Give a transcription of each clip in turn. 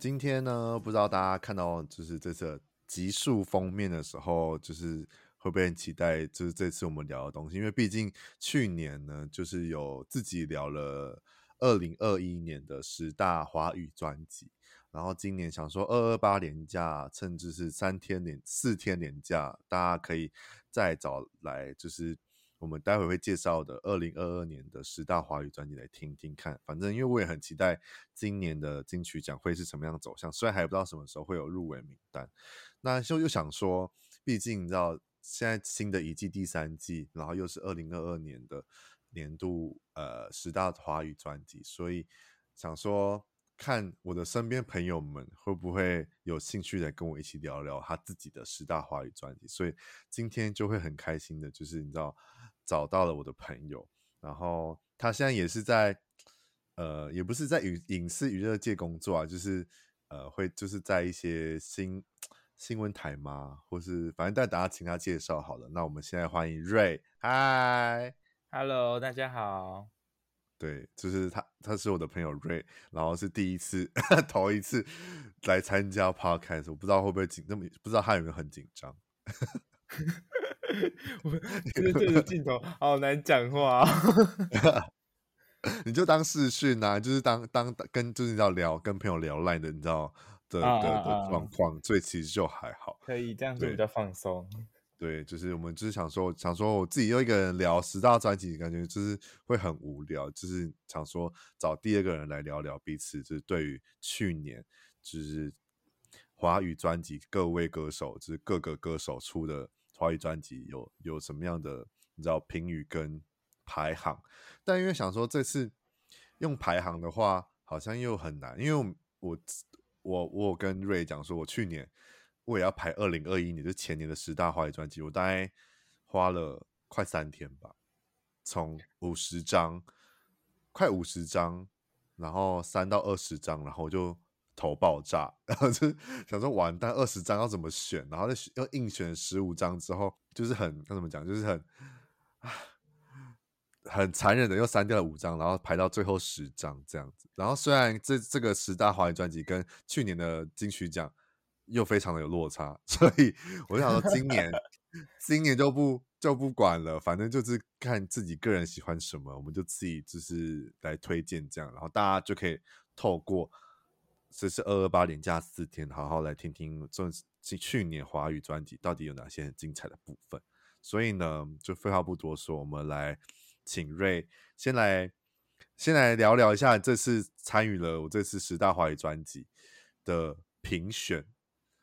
今天呢，不知道大家看到就是这次集数封面的时候，就是会不会很期待？就是这次我们聊的东西，因为毕竟去年呢，就是有自己聊了二零二一年的十大华语专辑，然后今年想说二二八连假，甚至是三天连四天连假，大家可以再找来就是。我们待会会介绍的二零二二年的十大华语专辑来听听看。反正因为我也很期待今年的金曲奖会是什么样走向，虽然还不知道什么时候会有入围名单。那就又想说，毕竟你知道现在新的一季第三季，然后又是二零二二年的年度呃十大华语专辑，所以想说看我的身边朋友们会不会有兴趣来跟我一起聊聊他自己的十大华语专辑。所以今天就会很开心的，就是你知道。找到了我的朋友，然后他现在也是在，呃，也不是在影影视娱乐界工作啊，就是呃，会就是在一些新新闻台嘛，或是反正带大家请他介绍好了。那我们现在欢迎 Ray，嗨，Hello，大家好。对，就是他，他是我的朋友 Ray，然后是第一次 头一次来参加 Podcast，我不知道会不会紧，那么不知道他有没有很紧张。我觉得这个镜头好难讲话啊！你就当视讯啊，就是当当跟就是要聊跟朋友聊赖的，你知道的的的状况，所以其实就还好，可以这样子比较放松。对，就是我们就是想说，想说我自己又一个人聊十大专辑，感觉就是会很无聊，就是想说找第二个人来聊聊彼此，就是对于去年就是华语专辑各位歌手，就是各个歌手出的。华语专辑有有什么样的你知道评语跟排行？但因为想说这次用排行的话，好像又很难。因为我我我，我跟瑞讲说，我去年我也要排二零二一年，就前年的十大华语专辑，我大概花了快三天吧，从五十张，快五十张，然后三到二十张，然后我就。头爆炸，然后就想说完蛋，二十张要怎么选？然后再要硬选十五张之后，就是很该怎么讲，就是很很残忍的又删掉了五张，然后排到最后十张这样子。然后虽然这这个十大华语专辑跟去年的金曲奖又非常的有落差，所以我就想说今年今年就不就不管了，反正就是看自己个人喜欢什么，我们就自己就是来推荐这样，然后大家就可以透过。这是二二八连假四天，好好来听听这去年华语专辑到底有哪些很精彩的部分。所以呢，就废话不多说，我们来请 Ray 先来先来聊聊一下这次参与了我这次十大华语专辑的评选。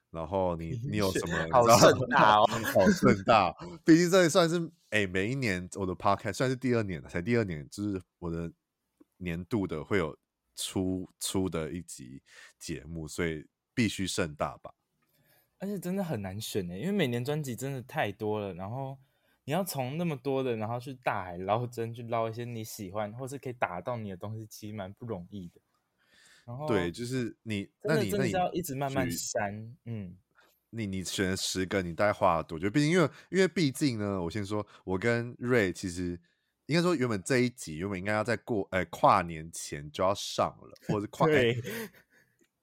然后你你有什么？好盛大哦，好盛大！毕竟这也算是哎、欸，每一年我的 Podcast 算是第二年了，才第二年，就是我的年度的会有。出出的一集节目，所以必须盛大吧。而且真的很难选呢，因为每年专辑真的太多了，然后你要从那么多的，然后去大海捞针，去捞一些你喜欢或是可以打到你的东西，其实蛮不容易的。然后对，就是你，那你那你要一直慢慢删，嗯，你你选了十个，你大概花了多久？毕竟因为因为毕竟呢，我先说，我跟 Ray 其实。应该说，原本这一集原本应该要在过诶、欸、跨年前就要上了，或者是跨对、欸、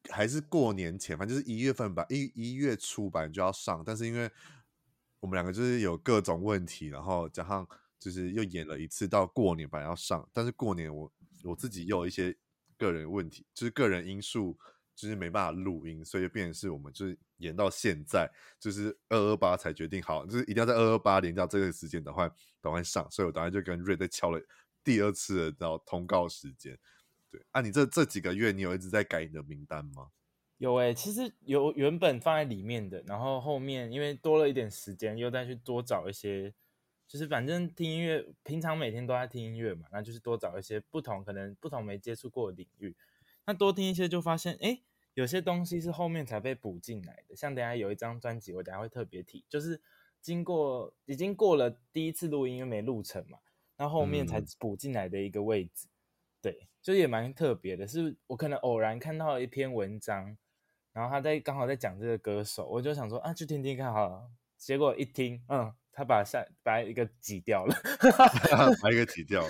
还是过年前，反正就是一月份吧，一一月初吧就要上。但是因为我们两个就是有各种问题，然后加上就是又演了一次到过年吧要上，但是过年我我自己又有一些个人问题，就是个人因素。就是没办法录音，所以就变成是我们就是延到现在，就是二二八才决定好，就是一定要在二二八连到这个时间的话，等会上。所以我当时就跟瑞在敲了第二次的然后通告时间。对，啊，你这这几个月你有一直在改你的名单吗？有哎、其实有原本放在里面的，然后后面因为多了一点时间，又再去多找一些，就是反正听音乐，平常每天都在听音乐嘛，那就是多找一些不同可能不同没接触过的领域。那多听一些，就发现，哎，有些东西是后面才被补进来的。像等下有一张专辑，我等下会特别提，就是经过已经过了第一次录音，因为没录成嘛，那后面才补进来的一个位置。嗯、对，就也蛮特别的。是我可能偶然看到一篇文章，然后他在刚好在讲这个歌手，我就想说啊，去听听看好了。结果一听，嗯，他把下把一个挤掉了，把一个挤掉。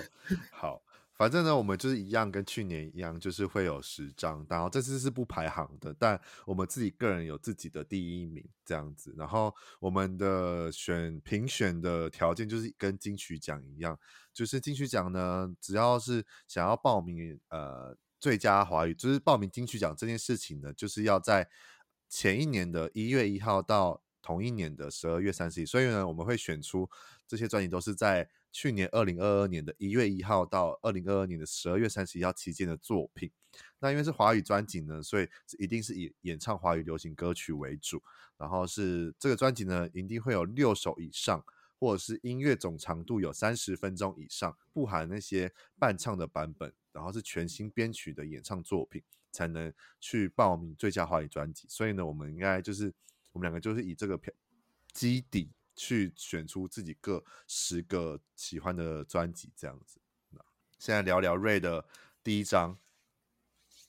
好。反正呢，我们就是一样，跟去年一样，就是会有十张。然后这次是不排行的，但我们自己个人有自己的第一名这样子。然后我们的选评选的条件就是跟金曲奖一样，就是金曲奖呢，只要是想要报名呃最佳华语，就是报名金曲奖这件事情呢，就是要在前一年的一月一号到同一年的十二月三十一。所以呢，我们会选出这些专辑都是在。去年二零二二年的一月一号到二零二二年的十二月三十一号期间的作品，那因为是华语专辑呢，所以一定是以演唱华语流行歌曲为主。然后是这个专辑呢，一定会有六首以上，或者是音乐总长度有三十分钟以上，不含那些伴唱的版本，然后是全新编曲的演唱作品，才能去报名最佳华语专辑。所以呢，我们应该就是我们两个就是以这个票基底。去选出自己各十个喜欢的专辑，这样子。那现在聊聊 Ray 的第一张。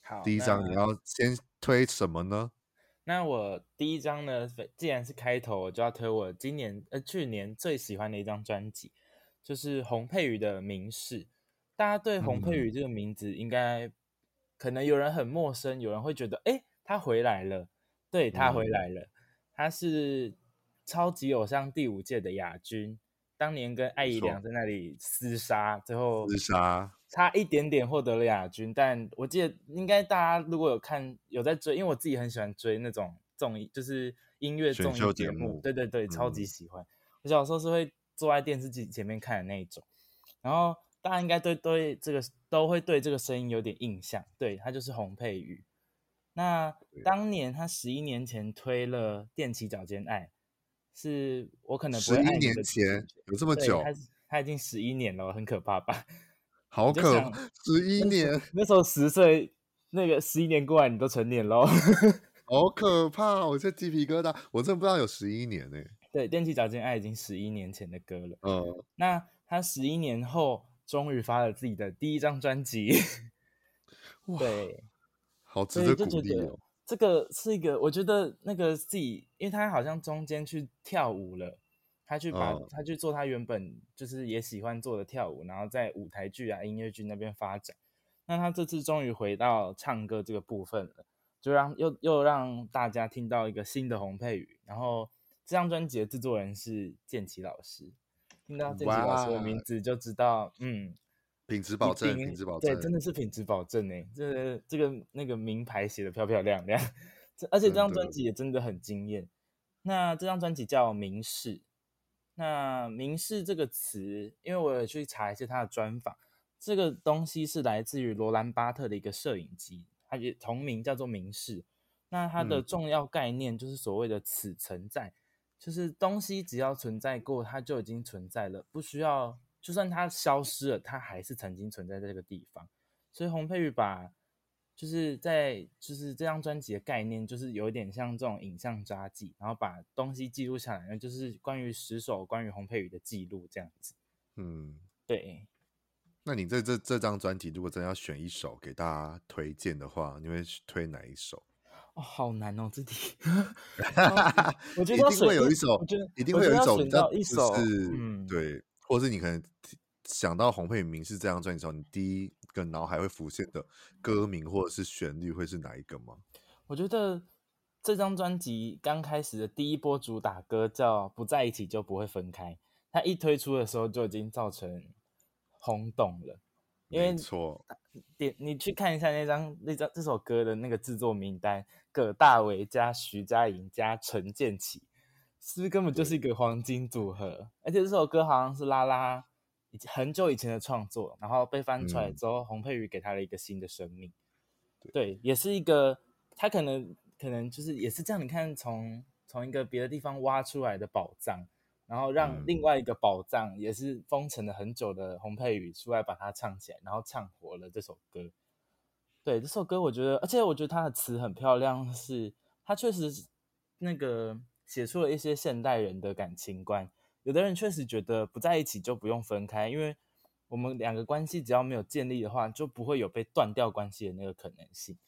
好，第一张你要先推什么呢？那我第一张呢，既然是开头，我就要推我今年呃去年最喜欢的一张专辑，就是洪佩瑜的《明示》。大家对洪佩瑜这个名字应该、嗯、可能有人很陌生，有人会觉得，哎，他回来了。对，他回来了，嗯、他是。超级偶像第五届的亚军，当年跟艾怡良在那里厮杀，最后厮杀差一点点获得了亚军。但我记得应该大家如果有看有在追，因为我自己很喜欢追那种综艺，就是音乐综艺节目。对对对，超级喜欢。嗯、我小时候是会坐在电视机前面看的那一种。然后大家应该对对这个都会对这个声音有点印象。对，他就是洪佩瑜。那当年他十一年前推了踮起脚尖爱。是我可能十一年前有这么久，他他已经十一年了，很可怕吧？好可怕，十一年那，时候十岁，那个十一年过来，你都成年了，好可怕！我这鸡皮疙瘩，我真的不知道有十一年呢。对，踮起脚尖爱已经十一年前的歌了。嗯，那他十一年后终于发了自己的第一张专辑，哇，对，好值得鼓励哦。这个是一个，我觉得那个自己，因为他好像中间去跳舞了，他去把、哦、他去做他原本就是也喜欢做的跳舞，然后在舞台剧啊、音乐剧那边发展。那他这次终于回到唱歌这个部分了，就让又又让大家听到一个新的洪佩瑜。然后这张专辑的制作人是建奇老师，听到建奇老师的名字就知道，嗯。品质保证，品质保证，对，真的是品质保证哎！这这个那个名牌写的漂漂亮亮，这而且这张专辑也真的很惊艳。那这张专辑叫《明示》，那“明示”这个词，因为我有去查一些他的专访，这个东西是来自于罗兰巴特的一个摄影机，它也同名叫做《明示》。那它的重要概念就是所谓的“此存在”，就是东西只要存在过，它就已经存在了，不需要。就算它消失了，它还是曾经存在在这个地方。所以洪佩瑜把就是在就是这张专辑的概念，就是有点像这种影像札记，然后把东西记录下来，那就是关于十首关于洪佩瑜的记录这样子。嗯，对。那你在这这张专辑，如果真的要选一首给大家推荐的话，你会推哪一首？哦，好难哦，这题。我觉得一定会有一首，我觉得一定会有一首，一首，嗯，对。或是你可能想到洪佩瑜明是这张专辑的时候，你第一个脑海会浮现的歌名或者是旋律会是哪一个吗？我觉得这张专辑刚开始的第一波主打歌叫《不在一起就不会分开》，它一推出的时候就已经造成轰动了。因为错，点你去看一下那张那张这首歌的那个制作名单，葛大为加徐佳莹加陈建骐。是不是根本就是一个黄金组合？而且这首歌好像是拉拉很久以前的创作，然后被翻出来之后，洪、嗯、佩瑜给他了一个新的生命。对，对也是一个他可能可能就是也是这样。你看从，从从一个别的地方挖出来的宝藏，然后让另外一个宝藏也是封存了很久的洪佩瑜出来把它唱起来，然后唱活了这首歌。对这首歌，我觉得，而且我觉得它的词很漂亮，是它确实那个。写出了一些现代人的感情观，有的人确实觉得不在一起就不用分开，因为我们两个关系只要没有建立的话，就不会有被断掉关系的那个可能性。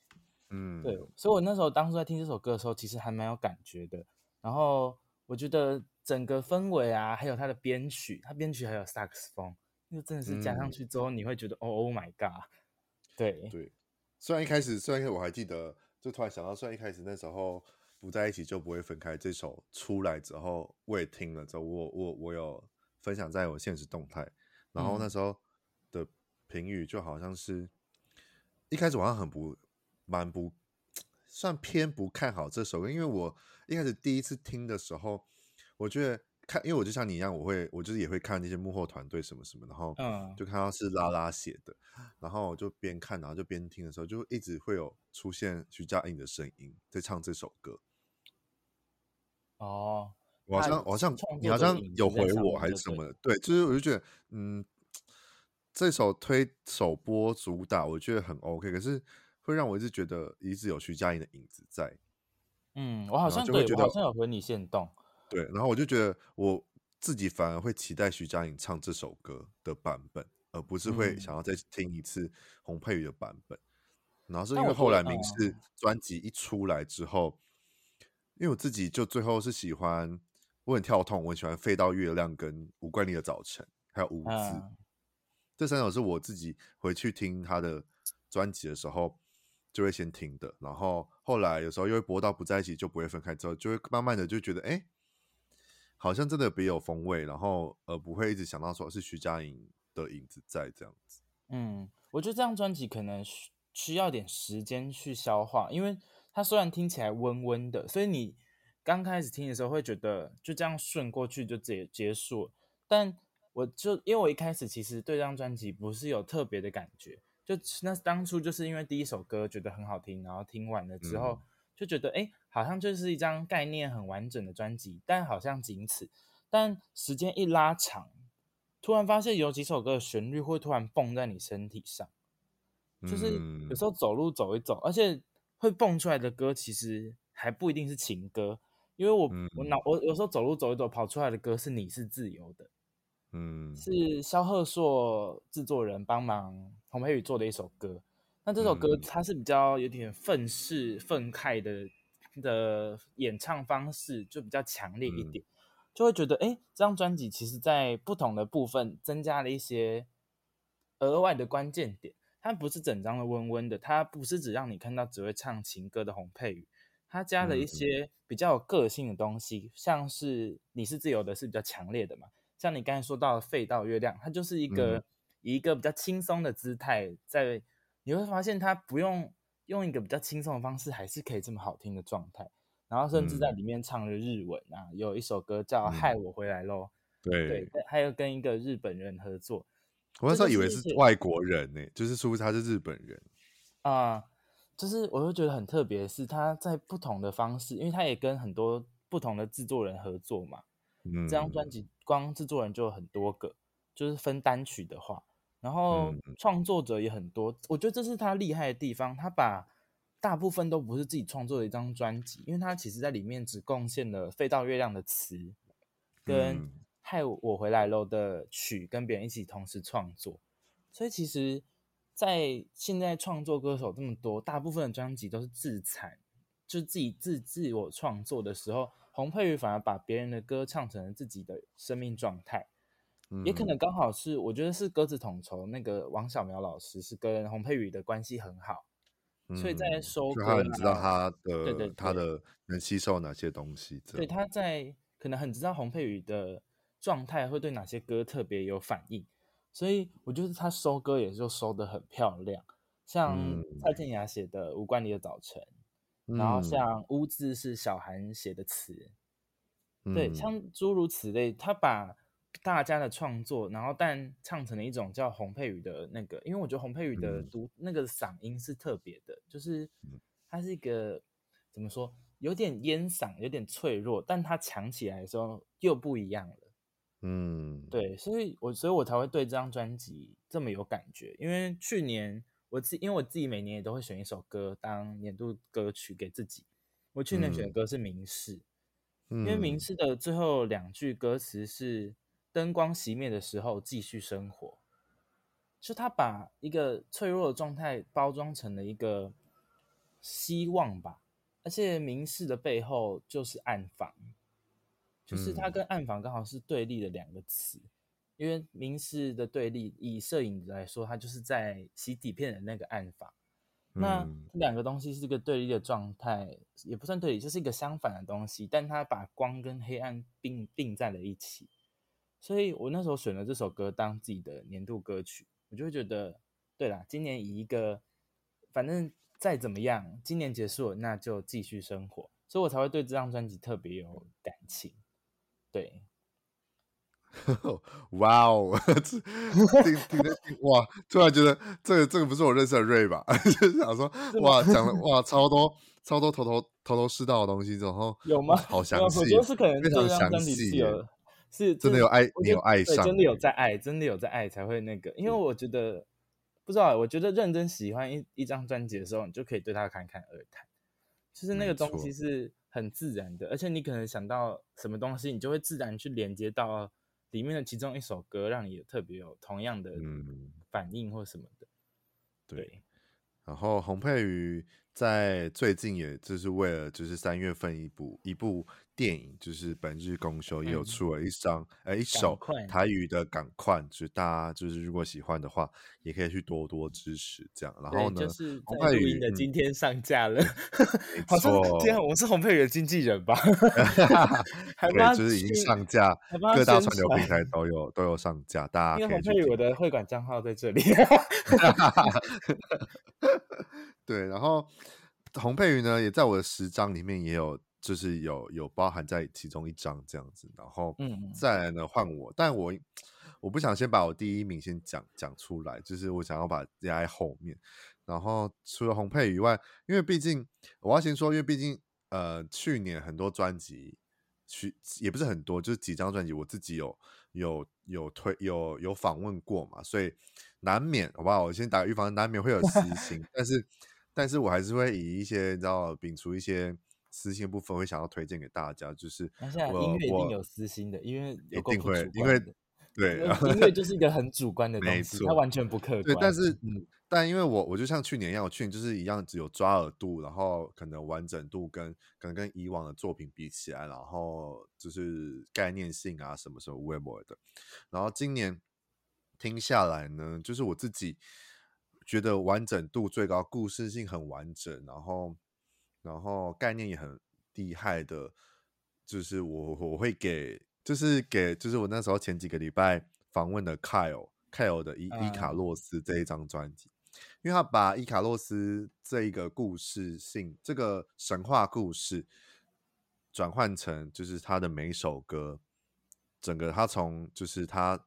嗯，对，所以我那时候当初在听这首歌的时候，其实还蛮有感觉的。然后我觉得整个氛围啊，还有它的编曲，它编曲还有萨克斯风，那真的是加上去之后，你会觉得、嗯、Oh my God，对对。虽然一开始，虽然我还记得，就突然想到，虽然一开始那时候不在一起就不会分开这首出来之后，我也听了之后，我我我有分享在我现实动态，然后那时候的评语就好像是，嗯、一开始我好像很不蛮不算偏不看好这首歌，因为我一开始第一次听的时候，我觉得。看，因为我就像你一样，我会，我就是也会看那些幕后团队什么什么，然后就看到是拉拉写的，嗯、然后我就边看，然后就边听的时候，就一直会有出现徐佳莹的声音在唱这首歌。哦，我好像，好像你好像有回我还是什么的，对，就是我就觉得，嗯，这首推首播主打，我觉得很 OK，可是会让我一直觉得一直有徐佳莹的影子在。嗯，我好像对，我好像有回你限动。对，然后我就觉得我自己反而会期待徐佳莹唱这首歌的版本，而不是会想要再听一次洪佩瑜的版本。嗯、然后是因为后来明视专辑一出来之后，因为我自己就最后是喜欢，我很跳痛，我很喜欢《飞到月亮》跟无关你的《早晨》，还有《无字》嗯、这三首是我自己回去听他的专辑的时候就会先听的。然后后来有时候又会播到《不在一起就不会分开》之后，就会慢慢的就觉得哎。好像真的别有风味，然后呃不会一直想到说是徐佳莹的影子在这样子。嗯，我觉得这张专辑可能需需要点时间去消化，因为它虽然听起来温温的，所以你刚开始听的时候会觉得就这样顺过去就结结束了。但我就因为我一开始其实对这张专辑不是有特别的感觉，就那当初就是因为第一首歌觉得很好听，然后听完了之后。嗯就觉得哎，好像就是一张概念很完整的专辑，但好像仅此。但时间一拉长，突然发现有几首歌的旋律会突然蹦在你身体上，就是有时候走路走一走，而且会蹦出来的歌其实还不一定是情歌，因为我我脑。我有时候走路走一走跑出来的歌是你是自由的，嗯，是萧贺硕制作人帮忙洪佩宇做的一首歌。那这首歌它是比较有点愤世愤慨的的演唱方式，就比较强烈一点，就会觉得哎，这张专辑其实在不同的部分增加了一些额外的关键点。它不是整张的温温的，它不是只让你看到只会唱情歌的洪佩瑜，它加了一些比较有个性的东西，像是你是自由的，是比较强烈的嘛。像你刚才说到的废到月亮，它就是一个以一个比较轻松的姿态在。你会发现它不用用一个比较轻松的方式，还是可以这么好听的状态。然后甚至在里面唱了日文啊，嗯、有一首歌叫《害我回来喽》，对，还有跟一个日本人合作。我那时候以为是外国人呢，欸，就是说他是日本人啊，呃，就是我就觉得很特别，是他在不同的方式，因为他也跟很多不同的制作人合作嘛。嗯，这张专辑光制作人就有很多个，就是分单曲的话。然后创作者也很多，我觉得这是他厉害的地方。他把大部分都不是自己创作的一张专辑，因为他其实在里面只贡献了《飞到月亮》的词，跟《害我回来喽》的曲，跟别人一起同时创作。所以其实，在现在创作歌手这么多，大部分的专辑都是自产，就自己自自我创作的时候，洪佩瑜反而把别人的歌唱成了自己的生命状态。也可能刚好是，我觉得是鸽子统筹那个王小苗老师是跟洪佩瑜的关系很好，嗯、所以在收歌，他很知道他的对对对他的能吸收哪些东西。对，他在可能很知道洪佩瑜的状态会对哪些歌特别有反应，所以我觉得他收歌也就收的很漂亮。像蔡健雅写的《无关你的早晨》，嗯，然后像乌字是小韩写的词，嗯，对，像诸如此类，他把。大家的创作，然后但唱成了一种叫洪佩瑜的那个，因为我觉得洪佩瑜的读、嗯、那个嗓音是特别的，就是他是一个怎么说，有点烟嗓，有点脆弱，但他强起来的时候又不一样了。嗯，对，所以我所以我才会对这张专辑这么有感觉，因为去年我自因为我自己每年也都会选一首歌当年度歌曲给自己，我去年选的歌是明示，嗯、因为明示的最后两句歌词是。灯光熄灭的时候，继续生活。就他把一个脆弱的状态包装成了一个希望吧，而且明示的背后就是暗房，就是它跟暗房刚好是对立的两个词。因为明示的对立，以摄影来说，它就是在洗底片的那个暗房。那两个东西是一个对立的状态，也不算对立，就是一个相反的东西，但它把光跟黑暗并并在了一起。所以我那时候选了这首歌当自己的年度歌曲，我就会觉得，对啦，今年以一个反正再怎么样，今年结束了，那就继续生活，所以我才会对这张专辑特别有感情。对。哇哦！哇！突然觉得这个这个不是我认识的瑞吧？就是想说哇，讲了哇超多超多头头头头是道的东西，然后有吗？好详细，我觉得是可能非常详细，是真的有爱，你有爱上，真的有在爱，真的有在爱才会那个。因为我觉得不知道，我觉得认真喜欢一一张专辑的时候，你就可以对他侃侃而谈，就是那个东西是很自然的，而且你可能想到什么东西，你就会自然去连接到。里面的其中一首歌，让你有特别有同样的反应或什么的，嗯、对。然后洪佩瑜在最近，也就是为了就是三月份一部一部。电影就是本日公休也有出了一张，呃、嗯，一首台语的《港快》，就是大家就是如果喜欢的话，也可以去多多支持这样。然后呢，就是在录音的今天上架了，嗯、好像今天我是洪佩瑜的经纪人吧？对，就是已经上架，各大串流平台都有都有上架，大家可以去。因为洪佩瑜我的会馆账号在这里。对，然后洪佩瑜呢，也在我的十张里面也有。就是有有包含在其中一张这样子，然后再来呢换我，但我我不想先把我第一名先讲讲出来，就是我想要把压在后面。然后除了红配以外，因为毕竟我要先说，因为毕竟呃去年很多专辑去也不是很多，就是几张专辑我自己有有有推有有访问过嘛，所以难免好不好？我先打个预防，难免会有私心，但是但是我还是会以一些你知道摒除一些。私心的部分会想要推荐给大家，就是那现在音乐一定有私心的，因为一定会，因为对，音乐就是一个很主观的东西，它完全不客观。对，但是嗯，但因为我我就像去年一样，我去年就是一样，只有抓耳度，然后可能完整度跟可能跟以往的作品比起来，然后就是概念性啊什么什么微博的，然后今年听下来呢，就是我自己觉得完整度最高，故事性很完整，然后。然后概念也很厉害的，就是我我会给，就是给，就是我那时候前几个礼拜访问的 Kyle Kyle 的伊伊卡洛斯这一张专辑，因为他把伊卡洛斯这一个故事性，这个神话故事转换成就是他的每首歌，整个他从就是他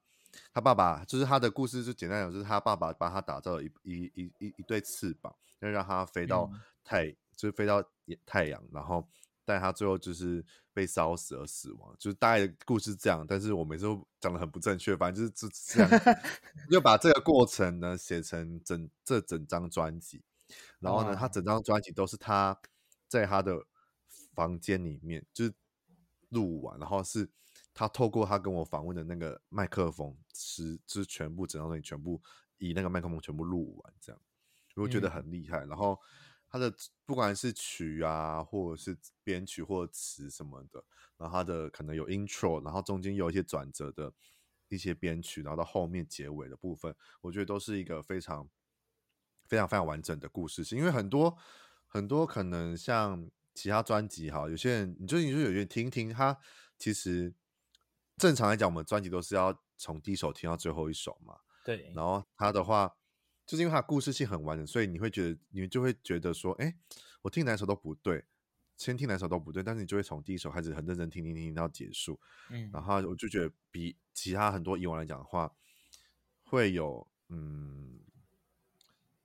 他爸爸，就是他的故事就简单讲，就是他爸爸帮他打造了一一一一一对翅膀，要让他飞到太。嗯就是飞到太阳，然后但他最后就是被烧死而死亡，就是大概的故事这样。但是我每次都讲的很不正确，反正就是这样，就把这个过程呢写成整这整张专辑。然后呢，他整张专辑都是他在他的房间里面就是录完，然后是他透过他跟我访问的那个麦克风，是就是全部整张专辑全部以那个麦克风全部录完，这样我觉得很厉害。然后。他的不管是曲啊，或者是编曲或词什么的，然后他的可能有 intro，然后中间有一些转折的一些编曲，然后到后面结尾的部分，我觉得都是一个非常非常非常完整的故事性。因为很多很多可能像其他专辑哈，有些人你就你就有些人听听，他其实正常来讲，我们专辑都是要从第一首听到最后一首嘛。对。然后他的话。就是因为它故事性很完整，所以你会觉得，你就会觉得说，哎、欸，我听哪首都不对，先听哪首都不对，但是你就会从第一首开始很认真听听听到结束，嗯，然后我就觉得比其他很多以往来讲的话，会有，嗯，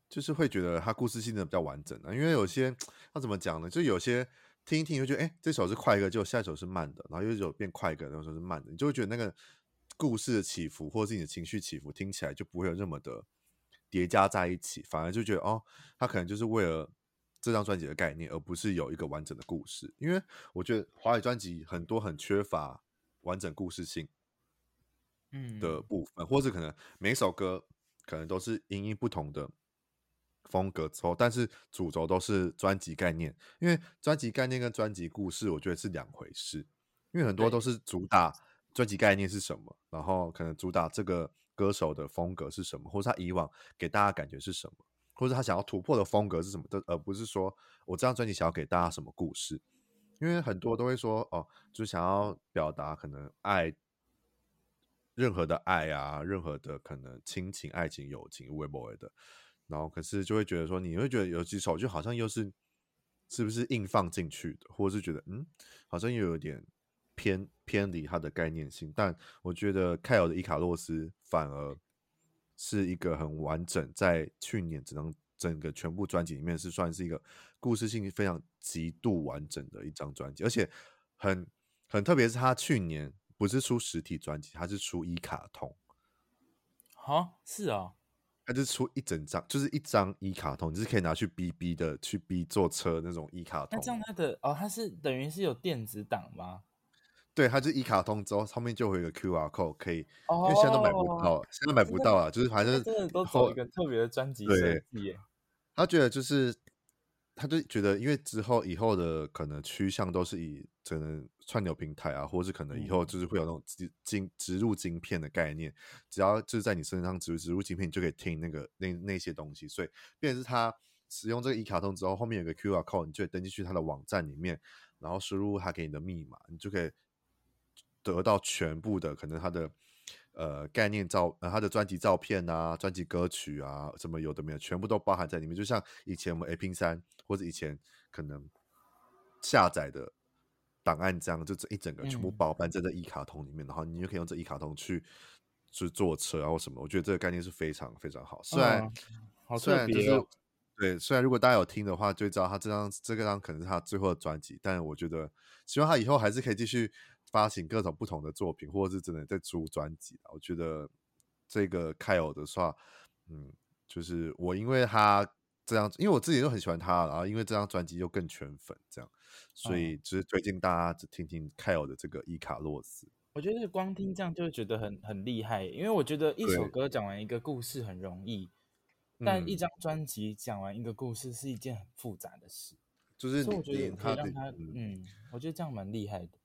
就是会觉得它故事性的比较完整的，因为有些要怎么讲呢？就有些听一听，就觉得，哎、欸，这首是快歌，就下一首是慢的，然后又一首变快歌，那首是慢的，你就会觉得那个故事的起伏或者是你的情绪起伏，听起来就不会有那么的。叠加在一起，反而就觉得哦，他可能就是为了这张专辑的概念，而不是有一个完整的故事。因为我觉得华语专辑很多很缺乏完整故事性，嗯的部分，嗯、或者可能每首歌可能都是因音不同的风格之后，但是主轴都是专辑概念。因为专辑概念跟专辑故事，我觉得是两回事。因为很多都是主打专辑概念是什么，然后可能主打这个歌手的风格是什么，或者他以往给大家感觉是什么，或者他想要突破的风格是什么的，而不是说我这张专辑想要给大家什么故事。因为很多都会说哦，就想要表达可能爱，任何的爱啊，任何的可能亲情、爱情、友情，无为不为的。然后可是就会觉得说，你会觉得有几首就好像又是是不是硬放进去的，或者是觉得嗯，好像又有点偏偏离它的概念性。但我觉得凯尔的伊卡洛斯反而是一个很完整，在去年只能。整个全部专辑里面是算是一个故事性非常极度完整的一张专辑，而且很很特别，是他去年不是出实体专辑，他是出一卡通。哈，是啊，他就出一整张，就是一张一卡通，就是可以拿去逼逼的，去逼坐车那种一卡通。那这样他的哦，他是等于是有电子档吗？对，它就一卡通之后，上面就会有一个 QR code 可以，哦、因为现在都买不到，现在买不到啊，就是反正真的都做一个特别的专辑设计耶。他觉得就是，他就觉得，因为之后以后的可能趋向都是以可能串流平台啊，或者是可能以后就是会有那种植晶植入晶片的概念，只要就是在你身上植入植入晶片，你就可以听那个那那些东西。所以，变成是他使用这个一卡通之后，后面有个 QR code，你就会登进去他的网站里面，然后输入他给你的密码，你就可以得到全部的可能他的。呃，概念照，呃，他的专辑照片啊，专辑歌曲啊，什么有的没有，全部都包含在里面。就像以前我们 A 拼三或者以前可能下载的档案这样，就这一整个全部包办在这一卡通里面，嗯、然后你就可以用这一卡通去去坐车啊或什么。我觉得这个概念是非常非常好。虽然、哦好哦、虽然就是对，虽然如果大家有听的话，就知道他这张这个张可能是他最后的专辑，但我觉得希望他以后还是可以继续。发行各种不同的作品，或者是真的在出专辑。我觉得这个凯尔的话，嗯，就是我因为他这样，因为我自己就很喜欢他，然后因为这张专辑又更圈粉，这样，所以就是推荐大家只听听凯尔的这个伊卡洛斯。我觉得光听这样就会觉得很很厉害，因为我觉得一首歌讲完一个故事很容易，但一张专辑讲完一个故事是一件很复杂的事。就是所以我觉得可以让他，嗯，嗯，我觉得这样蛮厉害的。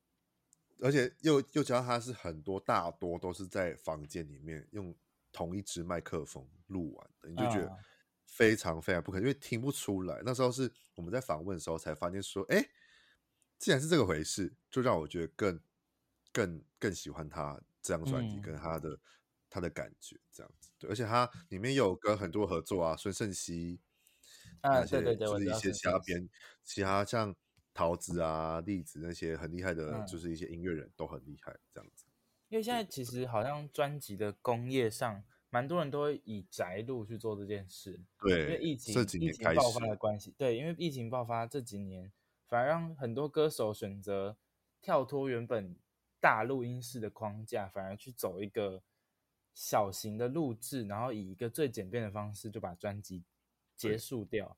而且又又加上他是很多大多都是在房间里面用同一支麦克风录完的，你就觉得非常非常不可能，因为听不出来。那时候是我们在访问的时候才发现说，哎，既然是这个回事，就让我觉得更更更喜欢他这张专辑跟他的、嗯、他的感觉这样子。对，而且他里面有跟很多合作啊，孙盛熙啊，对对对，就是一些其他编其他像。桃子啊，栗子那些很厉害的，就是一些音乐人都很厉害，这样子。因为现在其实好像专辑的工业上，蛮多人都会以宅录去做这件事。对，因为疫情这几年疫情爆发的关系，对，因为疫情爆发这几年，反而让很多歌手选择跳脱原本大录音室的框架，反而去走一个小型的录制，然后以一个最简便的方式就把专辑结束掉。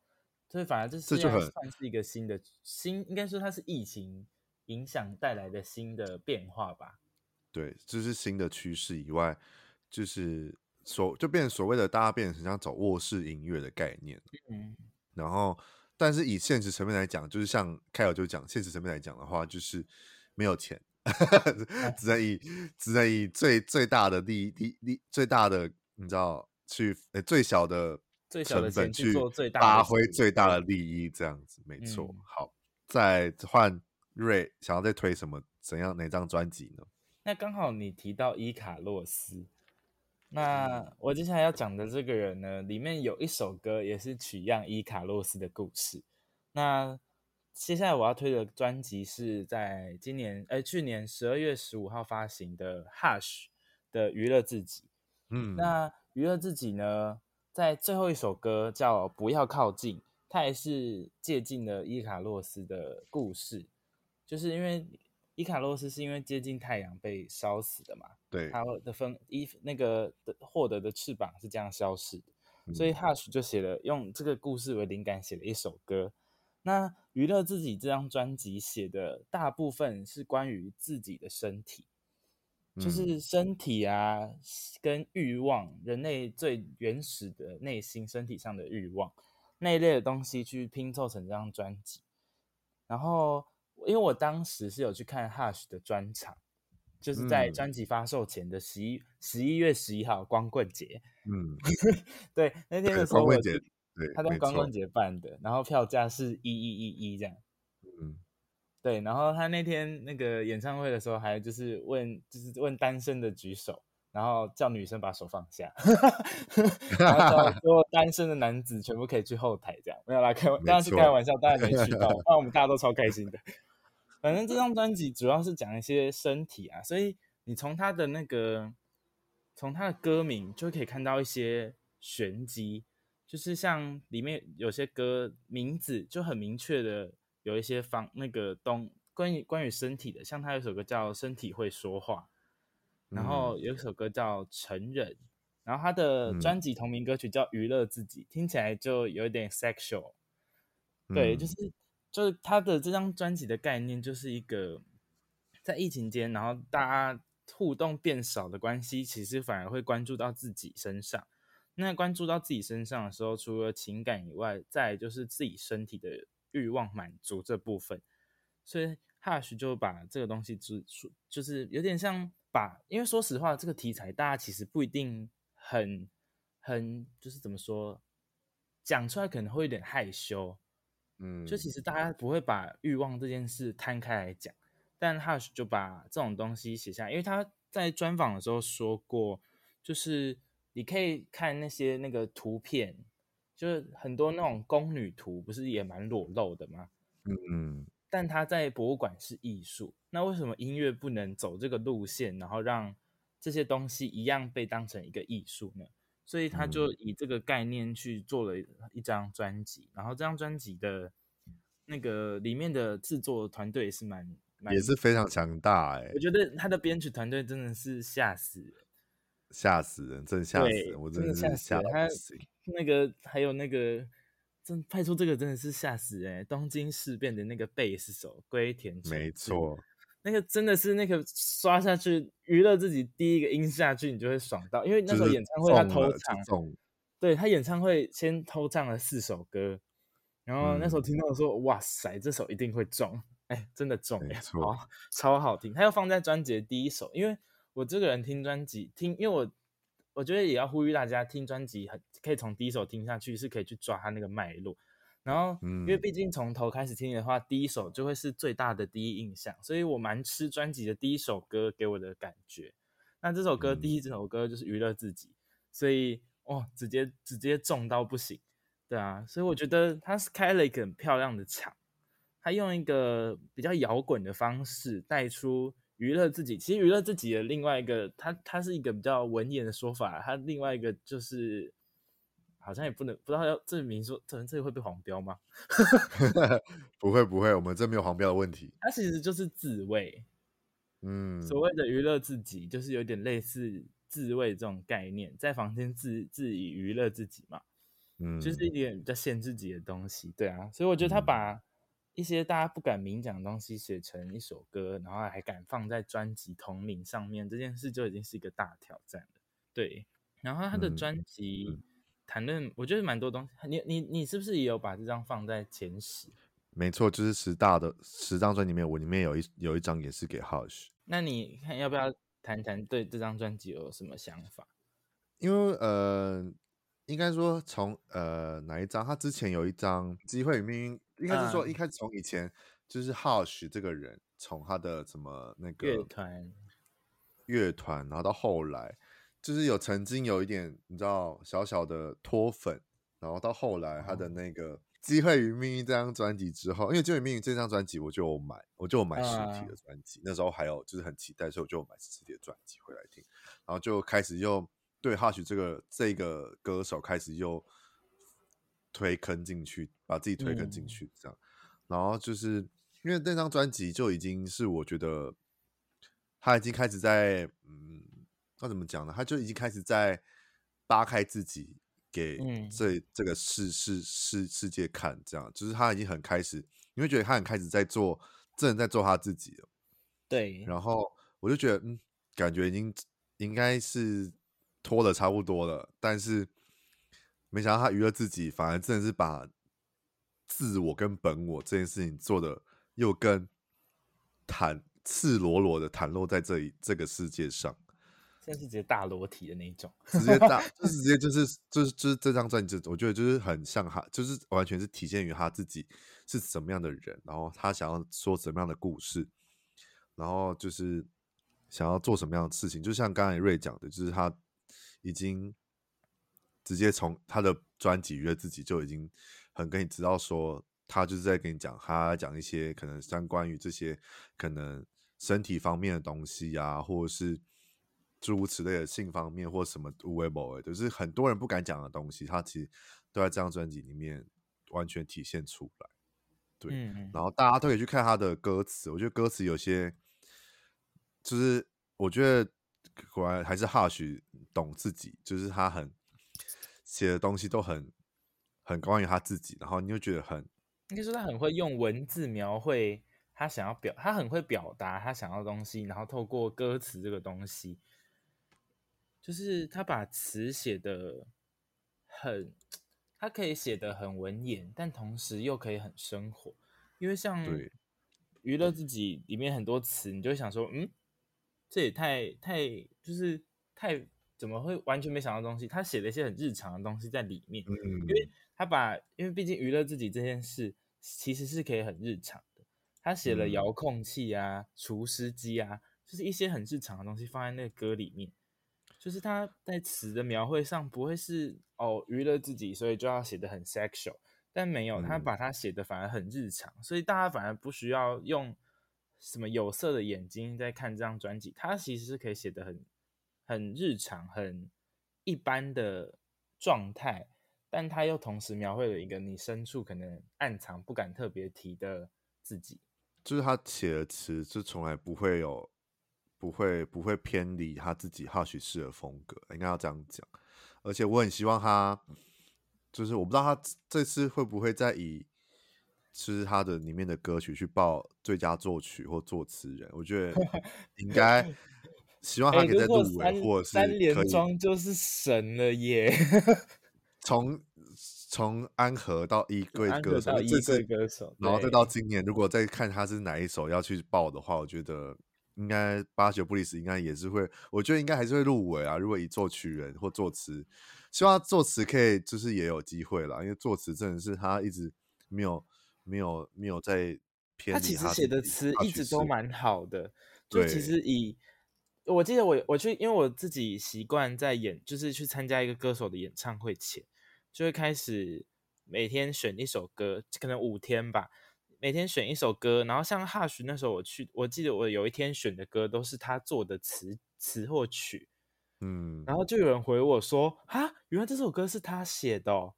所以反而这是这就很算是一个新的新，应该说它是疫情影响带来的新的变化吧。对，这是新的趋势以外，就是所就变成所谓的大家变成像走卧室音乐的概念。嗯，然后但是以现实层面来讲，就是像凯尔就讲，现实层面来讲的话，就是没有钱，只能以只能以最最大的利利利最大的你知道去呃最小的。最小的钱去做最大发挥最大的利益，这样子没错。嗯、好，再换瑞，想要再推什么怎样哪张专辑呢？那刚好你提到伊卡洛斯，那我接下来要讲的这个人呢，里面有一首歌也是取样伊卡洛斯的故事。那接下来我要推的专辑是在今年哎去年十二月十五号发行的 Hush 的娱乐自己。嗯，那娱乐自己呢？在最后一首歌叫《不要靠近》，它也是借鉴了伊卡洛斯的故事，就是因为伊卡洛斯是因为接近太阳被烧死的嘛，对，他的分衣那个的获得的翅膀是这样消失的，嗯、所以 Hush 就写了用这个故事为灵感写了一首歌。那娱乐自己这张专辑写的大部分是关于自己的身体。就是身体啊，跟欲望，人类最原始的内心，身体上的欲望那一类的东西去拼凑成这张专辑。然后，因为我当时是有去看 Hush 的专场，就是在专辑发售前的十一十一月十一号光棍节。嗯，对，那天的时候光棍节，对，他在光棍节办的，然后票价是一一一一这样。嗯，对，然后他那天那个演唱会的时候，还就是问，就是问单身的举手。然后叫女生把手放下，然后叫 所有单身的男子全部可以去后台，这样没有啦，开玩，当然是开玩笑，当然没去到，那我们大家都超开心的。反正这张专辑主要是讲一些身体啊，所以你从他的那个，从他的歌名就可以看到一些玄机，就是像里面有些歌名字就很明确的有一些方那个东关于关于身体的，像他有首歌叫《身体会说话》。然后有一首歌叫《承认》，然后他的专辑同名歌曲叫《娱乐自己》，嗯，听起来就有点 sexual。对，就是就是他的这张专辑的概念就是一个在疫情间，然后大家互动变少的关系，其实反而会关注到自己身上。那关注到自己身上的时候，除了情感以外，再就是自己身体的欲望满足这部分。所以 Hush 就把这个东西就就是有点像。把，因为说实话，这个题材大家其实不一定很很，就是怎么说，讲出来可能会有点害羞，嗯，就其实大家不会把欲望这件事摊开来讲，但 Hush 就把这种东西写下来，因为他在专访的时候说过，就是你可以看那些那个图片，就是很多那种宫女图，不是也蛮裸露的吗？嗯嗯。但他在博物馆是艺术，那为什么音乐不能走这个路线，然后让这些东西一样被当成一个艺术呢？所以他就以这个概念去做了一张专辑，然后这张专辑的那个里面的制作团队也是蛮，蛮也是非常强大哎、欸，我觉得他的编曲团队真的是吓死人，吓死人，真吓死人，我真的吓死那个还有那个。真派出这个真的是吓死人、欸！东京事变的那个贝斯手龟田，没错，那个真的是那个刷下去娱乐自己第一个音下去，你就会爽到，因为那时候演唱会他偷唱，对他演唱会先偷唱了四首歌，然后那时候听到说、嗯、哇塞，这首一定会中，哎、欸，真的中、欸，好超好听，他要放在专辑的第一首，因为我这个人听专辑听，因为我。我觉得也要呼吁大家听专辑，很可以从第一首听下去，是可以去抓它那个脉络。然后，因为毕竟从头开始听的话，第一首就会是最大的第一印象，所以我蛮吃专辑的第一首歌给我的感觉。那这首歌第一这首歌就是娱乐自己，所以哦，直接直接重到不行，对啊，所以我觉得他是开了一个很漂亮的场，他用一个比较摇滚的方式带出。娱乐自己，其实娱乐自己的另外一个，它它是一个比较文言的说法。它另外一个就是，好像也不能不知道要证明说，这这里会被黄标吗？不会不会，我们这没有黄标的问题。它其实就是自慰，嗯，所谓的娱乐自己，就是有点类似自慰这种概念，在房间自自己娱乐自己嘛，嗯，就是一点比较限制自己的东西，对啊，所以我觉得他把。一些大家不敢明讲的东西写成一首歌，然后还敢放在专辑同名上面，这件事就已经是一个大挑战了。对，然后他的专辑谈论，我觉得蛮多东西。你你你是不是也有把这张放在前十？没错，就是十大的十张专辑里面，我里面有一有一张也是给 Hush。那你看要不要谈谈对这张专辑有什么想法？因为呃，应该说从呃哪一张？他之前有一张《机会与命运》。应该是说，一开始从以前就是 Hush 这个人，从他的什么那个乐团，乐团，然后到后来，就是有曾经有一点你知道小小的脱粉，然后到后来他的那个《机会与命运》这张专辑之后，因为《机会与命运》这张专辑我就买，我就买实体的专辑，那时候还有就是很期待，所以我就买实体的专辑回来听，然后就开始又对 Hush 这个这个歌手开始又。推坑进去，把自己推坑进去，这样、嗯，然后就是因为那张专辑就已经是我觉得他已经开始在，嗯，那怎么讲呢？他就已经开始在扒开自己给这、嗯、这个世世世世界看，这样，就是他已经很开始，你会觉得他很开始在做，真的在做他自己了。对，然后我就觉得，嗯，感觉已经应该是拖的差不多了，但是。没想到他娱乐自己，反而真的是把自我跟本我这件事情做的又更坦赤裸裸的袒露在这里这个世界上。现在是直接大裸体的那种，直接大 就是直接就是就是就是这张专辑，我觉得就是很像他，就是完全是体现于他自己是什么样的人，然后他想要说什么样的故事，然后就是想要做什么样的事情。就像刚才瑞讲的，就是他已经直接从他的专辑《约自己》就已经很跟你知道说，他就是在跟你讲，他讲一些可能相关于这些可能身体方面的东西啊，或者是。诸如此类的性方面或什么无为某为，就是很多人不敢讲的东西，他其实都在这张专辑里面完全体现出来。对，嗯、然后大家都可以去看他的歌词，我觉得歌词有些，就是我觉得果然还是 Hush 懂自己，就是他很写的东西都很很关于他自己，然后你就觉得很，应该说他很会用文字描绘他想要表，他很会表达他想要的东西，然后透过歌词这个东西。就是他把词写的很，他可以写的很文言，但同时又可以很生活。因为像娱乐自己里面很多词，你就会想说，嗯，这也太太就是太怎么会完全没想到东西？他写了一些很日常的东西在里面，因为他把，因为毕竟娱乐自己这件事其实是可以很日常的。他写了遥控器啊、除湿机啊，就是一些很日常的东西放在那个歌里面。就是他在词的描绘上不会是哦娱乐自己，所以就要写的很 sexual，但没有，他把它写的反而很日常，所以大家反而不需要用什么有色的眼睛在看这张专辑，他其实是可以写的很很日常、很一般的状态，但他又同时描绘了一个你深处可能暗藏不敢特别提的自己，就是他写的词就从来不会有。不会不会偏离他自己 Hush 式的风格，应该要这样讲。而且我很希望他，就是我不知道他这次会不会再以，就是他的里面的歌曲去报最佳作曲或作词人。我觉得 应该希望他可以再入围，欸、或者是三连庄就是神了耶。从从安和到衣柜歌手，衣柜歌手，然后再到今年，如果再看他是哪一首要去报的话，我觉得。应该八九不离十，应该也是会，我觉得应该还是会入围啊。如果以作曲人或作词，希望他作词可以就是也有机会啦，因为作词真的是他一直没有没有没有在偏。他其实写的词一直都蛮好的，就其实以我记得我我去，因为我自己习惯在演，就是去参加一个歌手的演唱会前，就会开始每天选一首歌，可能五天吧。每天选一首歌，然后像 Hush 那时候我去，我记得我有一天选的歌都是他做的词词或曲，嗯，然后。就有人回我说啊，原来这首歌是他写的哦，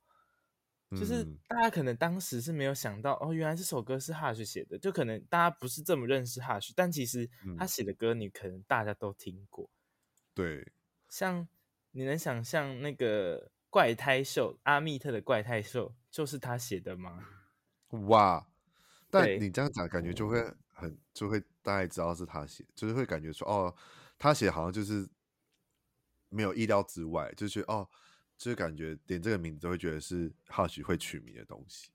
就是大家可能当时是没有想到哦，原来这首歌是 Hush 写的，就可能大家不是这么认识 Hush，但其实他写的歌你可能大家都听过，对，像你能想象那个怪胎秀阿密特的怪胎秀就是他写的吗？哇！但你这样讲，感觉就会很，就会大概知道是他写，就是会感觉说，哦，他写好像就是没有意料之外，就是哦，就是感觉点这个名字都会觉得是 Hush 会取名的东西。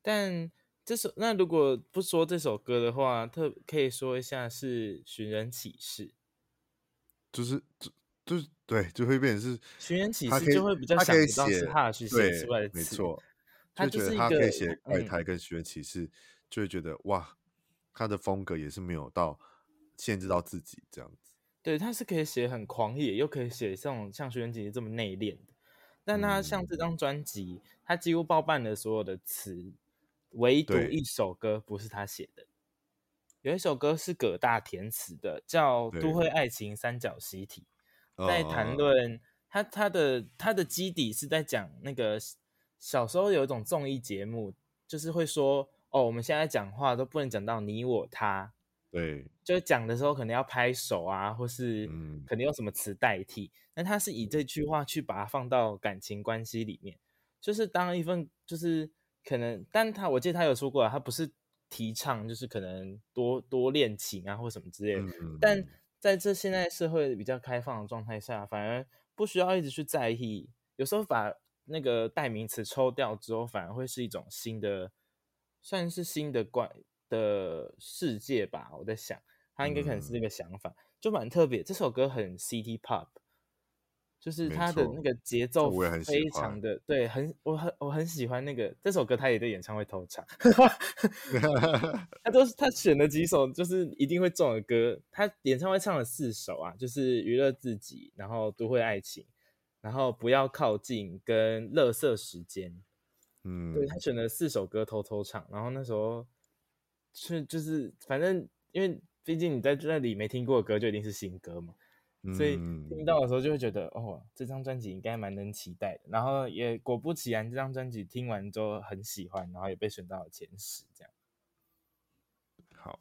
但这首那如果不说这首歌的话，特可以说一下是《寻人启事》，就是就就是对，就会变成是《寻人启事》，就会比较想不到是 Hush 写出来的词，没错，他就觉得他可以写怪胎跟《寻人启事》。就会觉得哇，他的风格也是没有到限制到自己这样子。对，他是可以写很狂野，又可以写这种像学员姐姐这么内敛的。但他像这张专辑，他几乎包办了所有的词，唯独一首歌不是他写的。有一首歌是葛大填词的，叫《都会爱情三角习题》，在谈论他他的他的基底是在讲那个小时候有一种综艺节目，就是会说。哦，我们现在讲话都不能讲到你我他，对，就讲的时候可能要拍手啊，或是可能用什么词代替。那、嗯、他是以这句话去把它放到感情关系里面，就是当一份就是可能，但他我记得他有说过，他不是提倡就是可能多多恋情啊或什么之类的。嗯、但在这现在社会比较开放的状态下，反而不需要一直去在意。有时候把那个代名词抽掉之后，反而会是一种新的。算是新的怪的世界吧，我在想，他应该可能是这个想法，嗯、就蛮特别。这首歌很 City Pop。就是他的那个节奏非常的对，很我很我很喜欢那个这首歌，他也在演唱会偷唱，他都是他选了几首就是一定会中的歌，他演唱会唱了四首啊，就是娱乐自己，然后都会爱情，然后不要靠近跟乐色时间，嗯，对他选了四首歌偷偷唱，然后那时候是就是反正因为毕竟你在那里没听过的歌，就一定是新歌嘛。所以听到的时候就会觉得，嗯、哦，这张专辑应该蛮能期待的。然后也果不其然，这张专辑听完之后很喜欢，然后也被选到了前十，这样。好，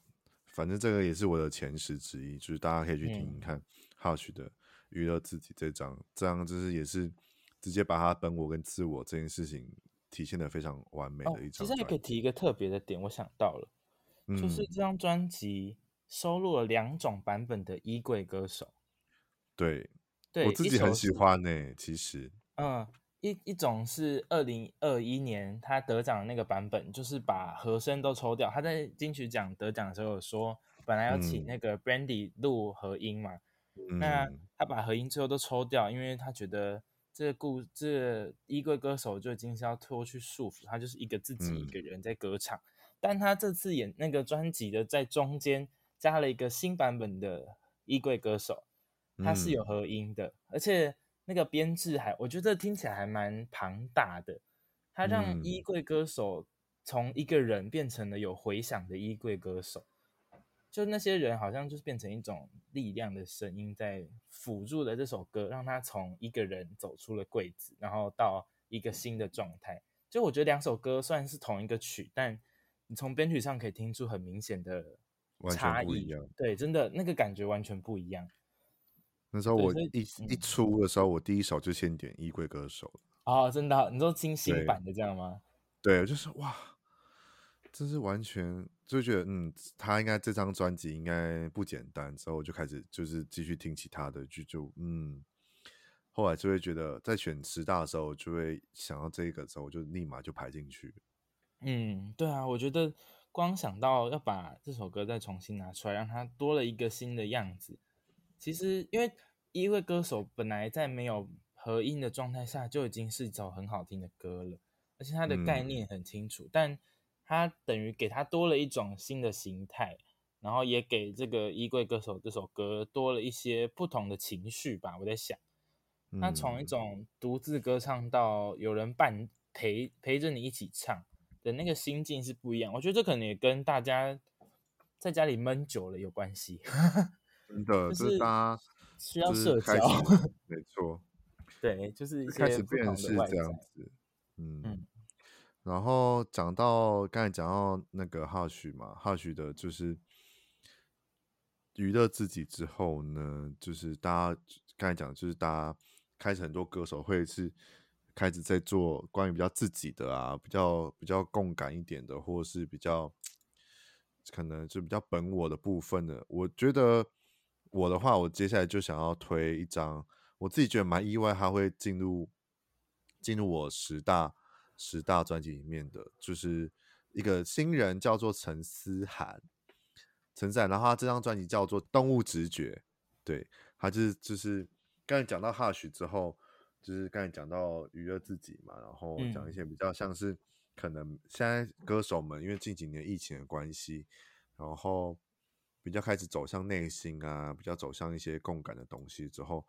反正这个也是我的前十之一，就是大家可以去听听看 Hush 的《娱乐自己》这张，这张就是也是直接把他本我跟自我这件事情体现的非常完美的一张、哦。其实也可以提一个特别的点，我想到了，嗯、就是这张专辑收录了两种版本的衣柜歌手。对，对我自己很喜欢呢、欸。其实，嗯，一一种是二零二一年他得奖的那个版本，就是把和声都抽掉。他在金曲奖得奖的时候有说，本来要请那个 Brandy 录和音嘛，嗯、那他把和音最后都抽掉，因为他觉得这个故这个衣柜歌手就已经是要脱去束缚，他就是一个自己一个人在歌唱。嗯、但他这次演那个专辑的在中间加了一个新版本的衣柜歌手。它是有合音的，嗯、而且那个编制还，我觉得听起来还蛮庞大的。它让衣柜歌手从一个人变成了有回响的衣柜歌手，就那些人好像就是变成一种力量的声音，在辅助了这首歌，让他从一个人走出了柜子，然后到一个新的状态。就我觉得两首歌虽然是同一个曲，但你从编曲上可以听出很明显的差异。对，真的那个感觉完全不一样。那时候我一一出的时候，我第一首就先点《衣柜歌手》哦，真的，你说听新版的这样吗？对，就是哇，这是完全就觉得，嗯，他应该这张专辑应该不简单。之后我就开始就是继续听其他的，就就嗯，后来就会觉得在选十大的时候，就会想到这个时候，我就立马就排进去。嗯，对啊，我觉得光想到要把这首歌再重新拿出来，让它多了一个新的样子。其实，因为一位歌手本来在没有合音的状态下就已经是一首很好听的歌了，而且它的概念很清楚，嗯、但它等于给它多了一种新的形态，然后也给这个衣柜歌手这首歌多了一些不同的情绪吧。我在想，他从一种独自歌唱到有人伴陪陪着你一起唱的那个心境是不一样。我觉得这可能也跟大家在家里闷久了有关系。真的，就是大家需要社交，没错，对，就是一开始变是这样子，嗯，嗯，然后讲到刚才讲到那个 Hush 嘛，Hush 的就是娱乐自己之后呢，就是大家刚才讲，就是大家开始很多歌手会是开始在做关于比较自己的啊，比较比较共感一点的，或者是比较可能就比较本我的部分的，我觉得。我的话，我接下来就想要推一张，我自己觉得蛮意外，他会进入进入我十大十大专辑里面的，就是一个新人叫做陈思涵，陈思涵，然后他这张专辑叫做《动物直觉》，对，他就是就是刚才讲到 Hush 之后，就是刚才讲到娱乐自己嘛，然后讲一些比较像是可能现在歌手们因为近几年疫情的关系，然后。比较开始走向内心啊，比较走向一些共感的东西之后，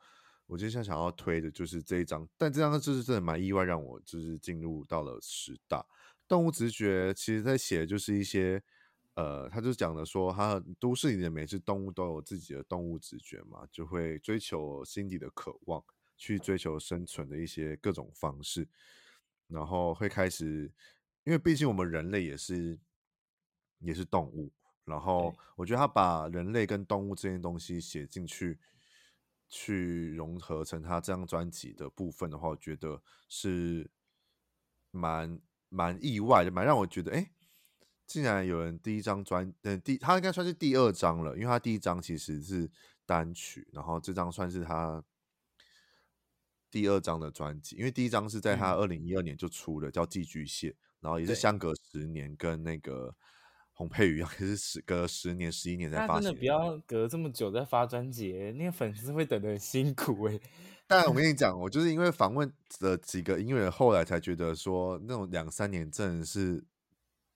我接下来想要推的就是这一张，但这张就是真的蛮意外，让我就是进入到了十大。动物直觉其实在写就是一些，呃，他就讲的说，他都市里的每只动物都有自己的动物直觉嘛，就会追求心底的渴望，去追求生存的一些各种方式，然后会开始，因为毕竟我们人类也是也是动物。然后我觉得他把人类跟动物这件东西写进去，去融合成他这张专辑的部分的话，我觉得是蛮蛮意外的，蛮让我觉得，哎，竟然有人第一张专，嗯，第他应该算是第二张了，因为他第一张其实是单曲，然后这张算是他第二张的专辑，因为第一张是在他二零一二年就出了，叫寄居蟹，然后也是相隔十年跟那个。洪佩瑜也是时隔十年、十一年才发行。真的不要隔这么久再发专辑，那个粉丝会等的很辛苦哎。但我跟你讲，我就是因为访问了几个音乐人，后来才觉得说，那种两三年真的是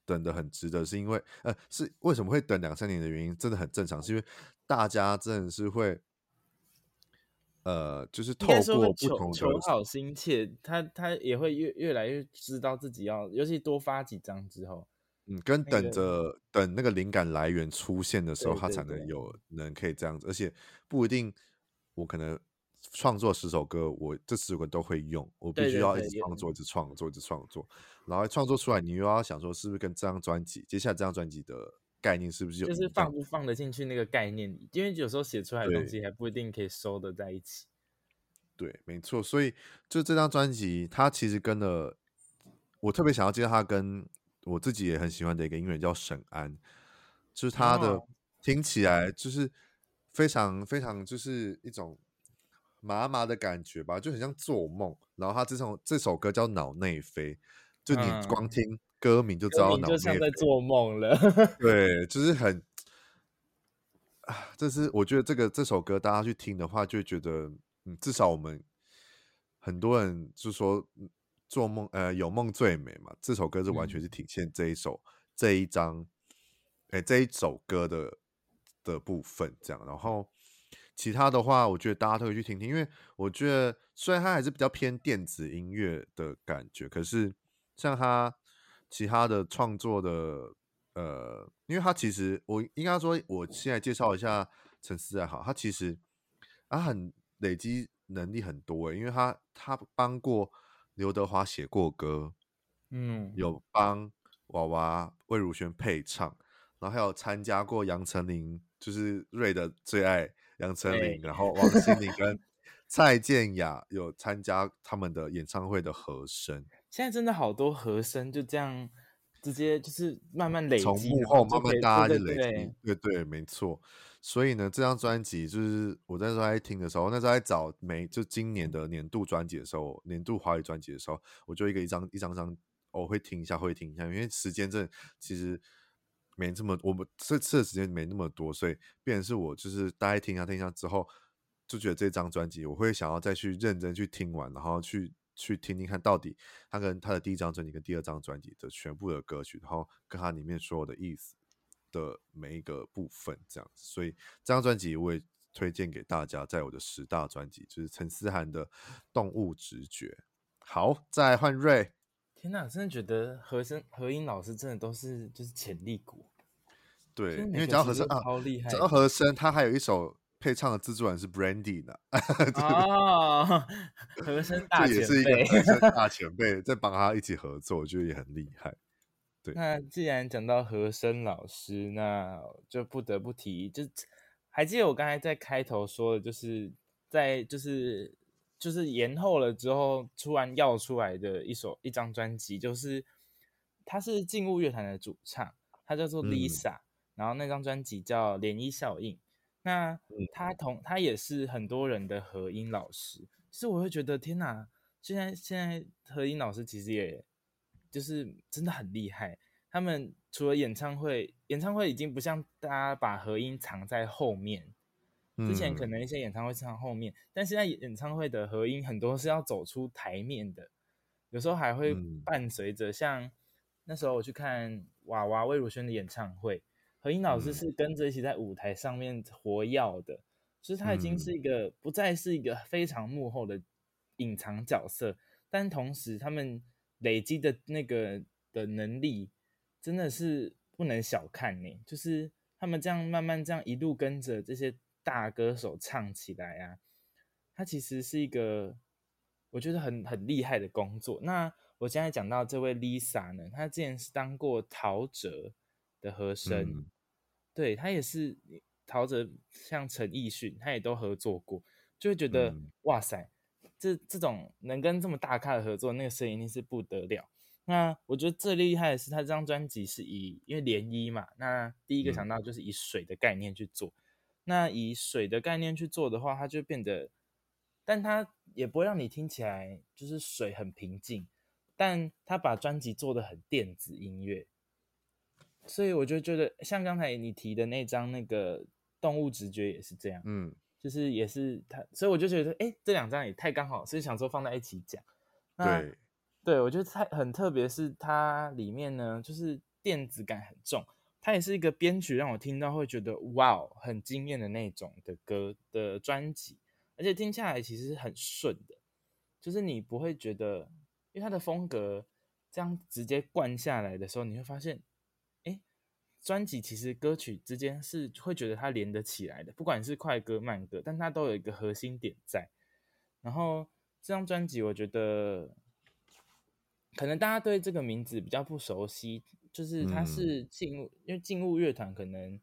等的很值得，是因为呃，是为什么会等两三年的原因，真的很正常，是因为大家真的是会。呃，就是透过不同的求好心切，他他也会越越来越知道自己要，尤其多发几张之后，嗯，跟等着、等那个灵感来源出现的时候，对对对，他才能。有人可以这样子，而且不一定我可能创作十首歌，我这十首歌都会用，我必须要一直创作，一。直创作，一直创作，然后创作出来，你又要想说是不是跟这张专辑，接下来这张专辑的概念是不是有就是放不放得进去那个概念里？因为有时候写出来的东西还不一定可以收得在一起。对，没错，所以就这张专辑，它其实跟了我特别想要介绍它跟我自己也很喜欢的一个音乐人叫沈安，就是他的听起来就是非常非常就是一种麻麻的感觉吧，就很像做梦。然后他这首这首歌叫《脑内飞》，就你光听歌名就知道脑内飞，就像在做梦了。对，就是很啊，这是我觉得这个这首歌大家去听的话，就会觉得。嗯，至少我们很多人就说做梦，呃，有梦最美嘛。这首歌是完全是体现这一首、嗯、这一张，哎、欸，这一首歌的的部分这样。然后其他的话，我觉得大家都可以去听听，因为我觉得虽然它还是比较偏电子音乐的感觉，可是像他其他的创作的，呃，因为他其实我应该说，我现在介绍一下陈思还好，他其实他很。累积能力很多诶，因为他他帮过刘德华写过歌，嗯，有帮娃娃魏如萱配唱，然后还有参加过杨丞琳，就是瑞的最爱杨丞琳，然后王心凌跟蔡健雅有参加他们的演唱会的和声。现在真的好多和声就这样直接就是慢慢累积，从幕后慢慢大家就累积，对对，对，对，对，没错。所以呢，这张专辑就是我在时候在听的时候，那时候在找每就今年的年度专辑的时候，年度华语专辑的时候，我就一个一张一张张，我会听一下，会听一下，因为时间真的其实没这么，我们这次的时间没那么多，所以变成是我就是大概听一下听一下之后，就觉得这张专辑我会想要再去认真去听完，然后去去听听看到底他跟他的第一张专辑跟第二张专辑的全部的歌曲，然后跟他里面所有的意思。的每一个部分，这样子，所以这张专辑我也推荐给大家，在我的十大专辑，就是陈思涵的《动物直觉》。好，再换瑞。天哪，真的觉得和声和音老师真的都是就是潜力股。对，因为只要和声啊，超厉害。讲到和声，他还有一首配唱的制作人是 Brandy 呢。哦，和声 大前辈，这也是一个和声大前辈在帮他一起合作，我觉得也很厉害。对。那既然讲到和声老师，那就不得不提，就还记得我刚才在开头说的，就是在就是就是延后了之后，突然要出来的一首一张专辑，就是他是静物乐团的主唱，他叫做 Lisa，、嗯、然后那张专辑叫《涟漪效应》，那他同他也是很多人的和音老师，其实我会觉得天哪，现在现在和音老师其实也。就是真的很厉害，他们除了演唱会，演唱会已经不像大家把和音藏在后面，之前可能一些演唱会藏后面，嗯、但现在演唱会的和音很多是要走出台面的，有时候还会伴随着像那时候我去看娃娃魏如萱的演唱会，和音老师是跟着一起在舞台上面活跃的，就是他已经是一个不再是一个非常幕后的隐藏角色，但同时他们。累积的那个的能力真的是不能小看呢，就是他们这样慢慢这样一路跟着这些大歌手唱起来啊，他其实是一个我觉得很很厉害的工作。那我现在讲到这位 Lisa 呢，她之前是当过陶喆的和声，嗯、对，她也是陶喆，像陈奕迅，他也都合作过，就会觉得、嗯、哇塞。这这种能跟这么大咖的合作，那个声音一定是不得了。那我觉得最厉害的是他这张专辑是以因为涟漪嘛，那第一个想到就是以水的概念去做。嗯、那以水的概念去做的话，它就变得，但它也不会让你听起来就是水很平静，但他把专辑做的很电子音乐，所以我就觉得，像刚才你提的那张那个动物直觉也是这样，嗯，就是也是他，所以我就觉得，哎、欸，这两张也太刚好，所以想说放在一起讲。对，对我觉得太很特别，是它里面呢，就是电子感很重，它也是一个编曲让我听到会觉得哇，很惊艳的那种的歌的专辑，而且听下来其实是很顺的，就是你不会觉得，因为它的风格。这样直接灌下来的时候，你会发现，哎，专辑其实歌曲之间是会觉得它连得起来的，不管是快歌慢歌，但它都有一个核心点在。然后这张专辑，我觉得可能大家对这个名字比较不熟悉，就是它是静物，嗯、因为静物乐团可能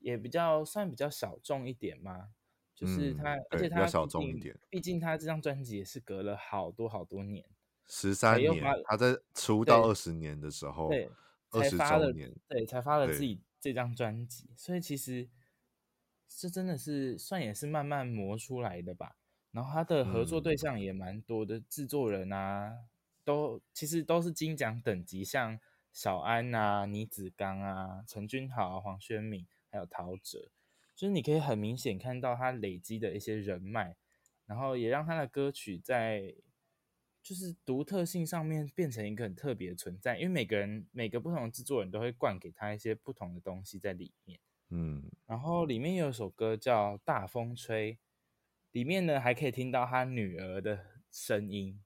也比较算比较小众一点嘛，就是它，嗯、而且它小众一点，毕竟它这张专辑也是隔了好多好多年。十三年，他在出道二十年的时候，对，才发了，对，才发了自己这张专辑，所以其实这真的是算也是慢慢磨出来的吧。然后他的合作对象也蛮多的，制作人啊，都其实都是金奖等级，像小安啊、倪子刚啊、陈君豪、黄宣敏，还有陶喆，就是你可以很明显看到他累积的一些人脉，然后也让他的歌曲在。就是独特性上面变成一个很特别的存在，因为每个人每个不同的制作人都会灌给他一些不同的东西在里面，嗯，然后里面有一首歌叫《大风吹》，里面呢还可以听到他女儿的声音，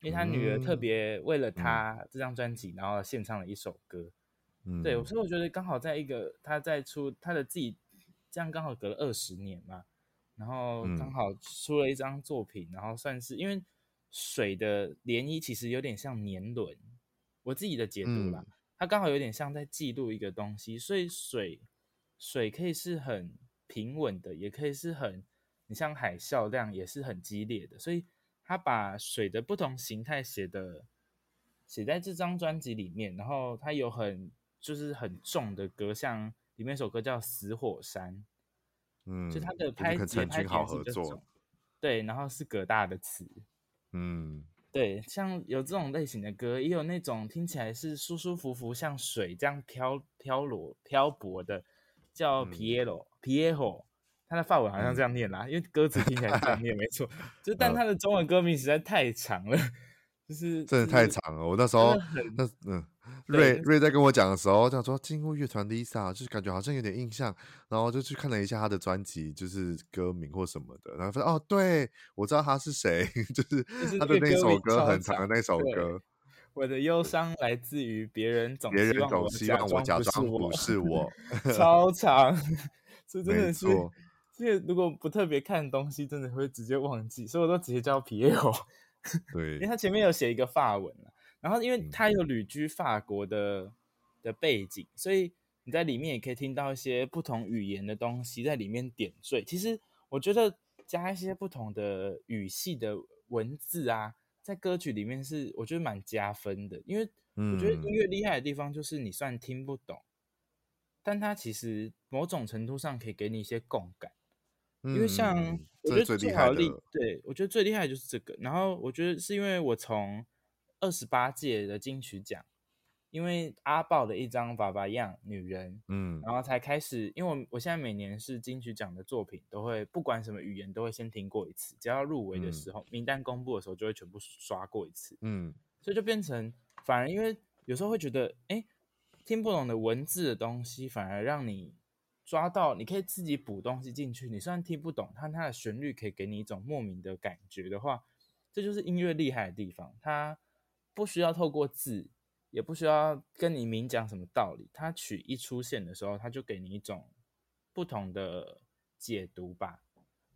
因为他女儿特别为了他这张专辑，然后献唱了一首歌，嗯，对，所以我觉得刚好在一个他在出他的自己，这样刚好隔了二十年嘛，然后刚好出了一张作品，然后算是因为。水的涟漪其实有点像年轮，我自己的解读啦，嗯、它刚好有点像在记录一个东西，所以水水可以是很平稳的，也可以是很你像海啸这样也是很激烈的，所以他把水的不同形态写的写在这张专辑里面，然后它有很就是很重的歌，像里面一首歌叫《死火山》，嗯，就它的拍节拍点是这种，对，然后是葛大的词。嗯，对，像有这种类型的歌，也有那种听起来是舒舒服服，像水这样飘飘落漂泊的，叫 Piero、嗯、Piero，他的法文好像这样念啦，嗯、因为歌词听起来是这样念，没错。就但他的中文歌名实在太长了，就是真的太长了。我那时候那嗯。瑞瑞在跟我讲的时候，讲说静物乐团 Lisa，就是感觉好像有点印象，然后就去看了一下他的专辑，就是歌名或什么的，然后发现哦，对，我知道他是谁，就是他的那首歌很长的那首歌。我的忧伤来自于别人总别人总希望我假装不是我，超长，这真的是，这个如果不特别看东西，真的会直接忘记，所以我都直接叫皮耶欧。对，因为他前面有写一个发文。然后，因为他有旅居法国的的背景，所以你在里面也可以听到一些不同语言的东西在里面点缀。其实我觉得加一些不同的语系的文字啊，在歌曲里面是我觉得蛮加分的。因为我觉得音乐厉害的地方就是你虽然听不懂，但它其实某种程度上可以给你一些共感。因为像我觉得最好厉，对，我觉得最厉害的就是这个。然后我觉得是因为我从二十八届的金曲奖，因为阿豹的一张《爸爸样女人》，嗯，然后才开始。因为我我现在每年是金曲奖的作品，都会不管什么语言都会先听过一次，只要入围的时候，嗯、名单公布的时候就会全部刷过一次，嗯，所以就变成反而因为有时候会觉得，哎，听不懂的文字的东西，反而让你抓到，你可以自己补东西进去。你虽然听不懂，但它的旋律可以给你一种莫名的感觉的话，这就是音乐厉害的地方，它。不需要透过字，也不需要跟你明讲什么道理，它曲一出现的时候，它就给你一种不同的解读吧。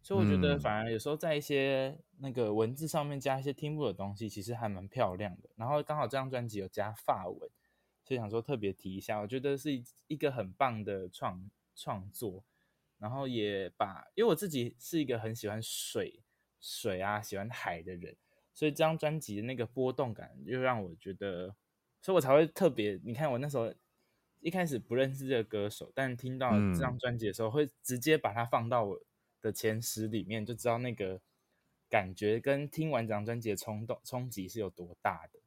所以我觉得，反而有时候在一些那个文字上面加一些听不懂的东西，其实还蛮漂亮的。然后刚好这张专辑有加法文，所以想说特别提一下，我觉得是一个很棒的创创作。然后也把，因为我自己是一个很喜欢水水啊，喜欢海的人。所以这张专辑的那个波动感，又让我觉得，所以我才会特别。你看，我那时候一开始不认识这个歌手，但听到这张专辑的时候，会直接把它放到我的前十里面，就知道那个感觉跟听完这张专辑的冲动冲击是有多大的。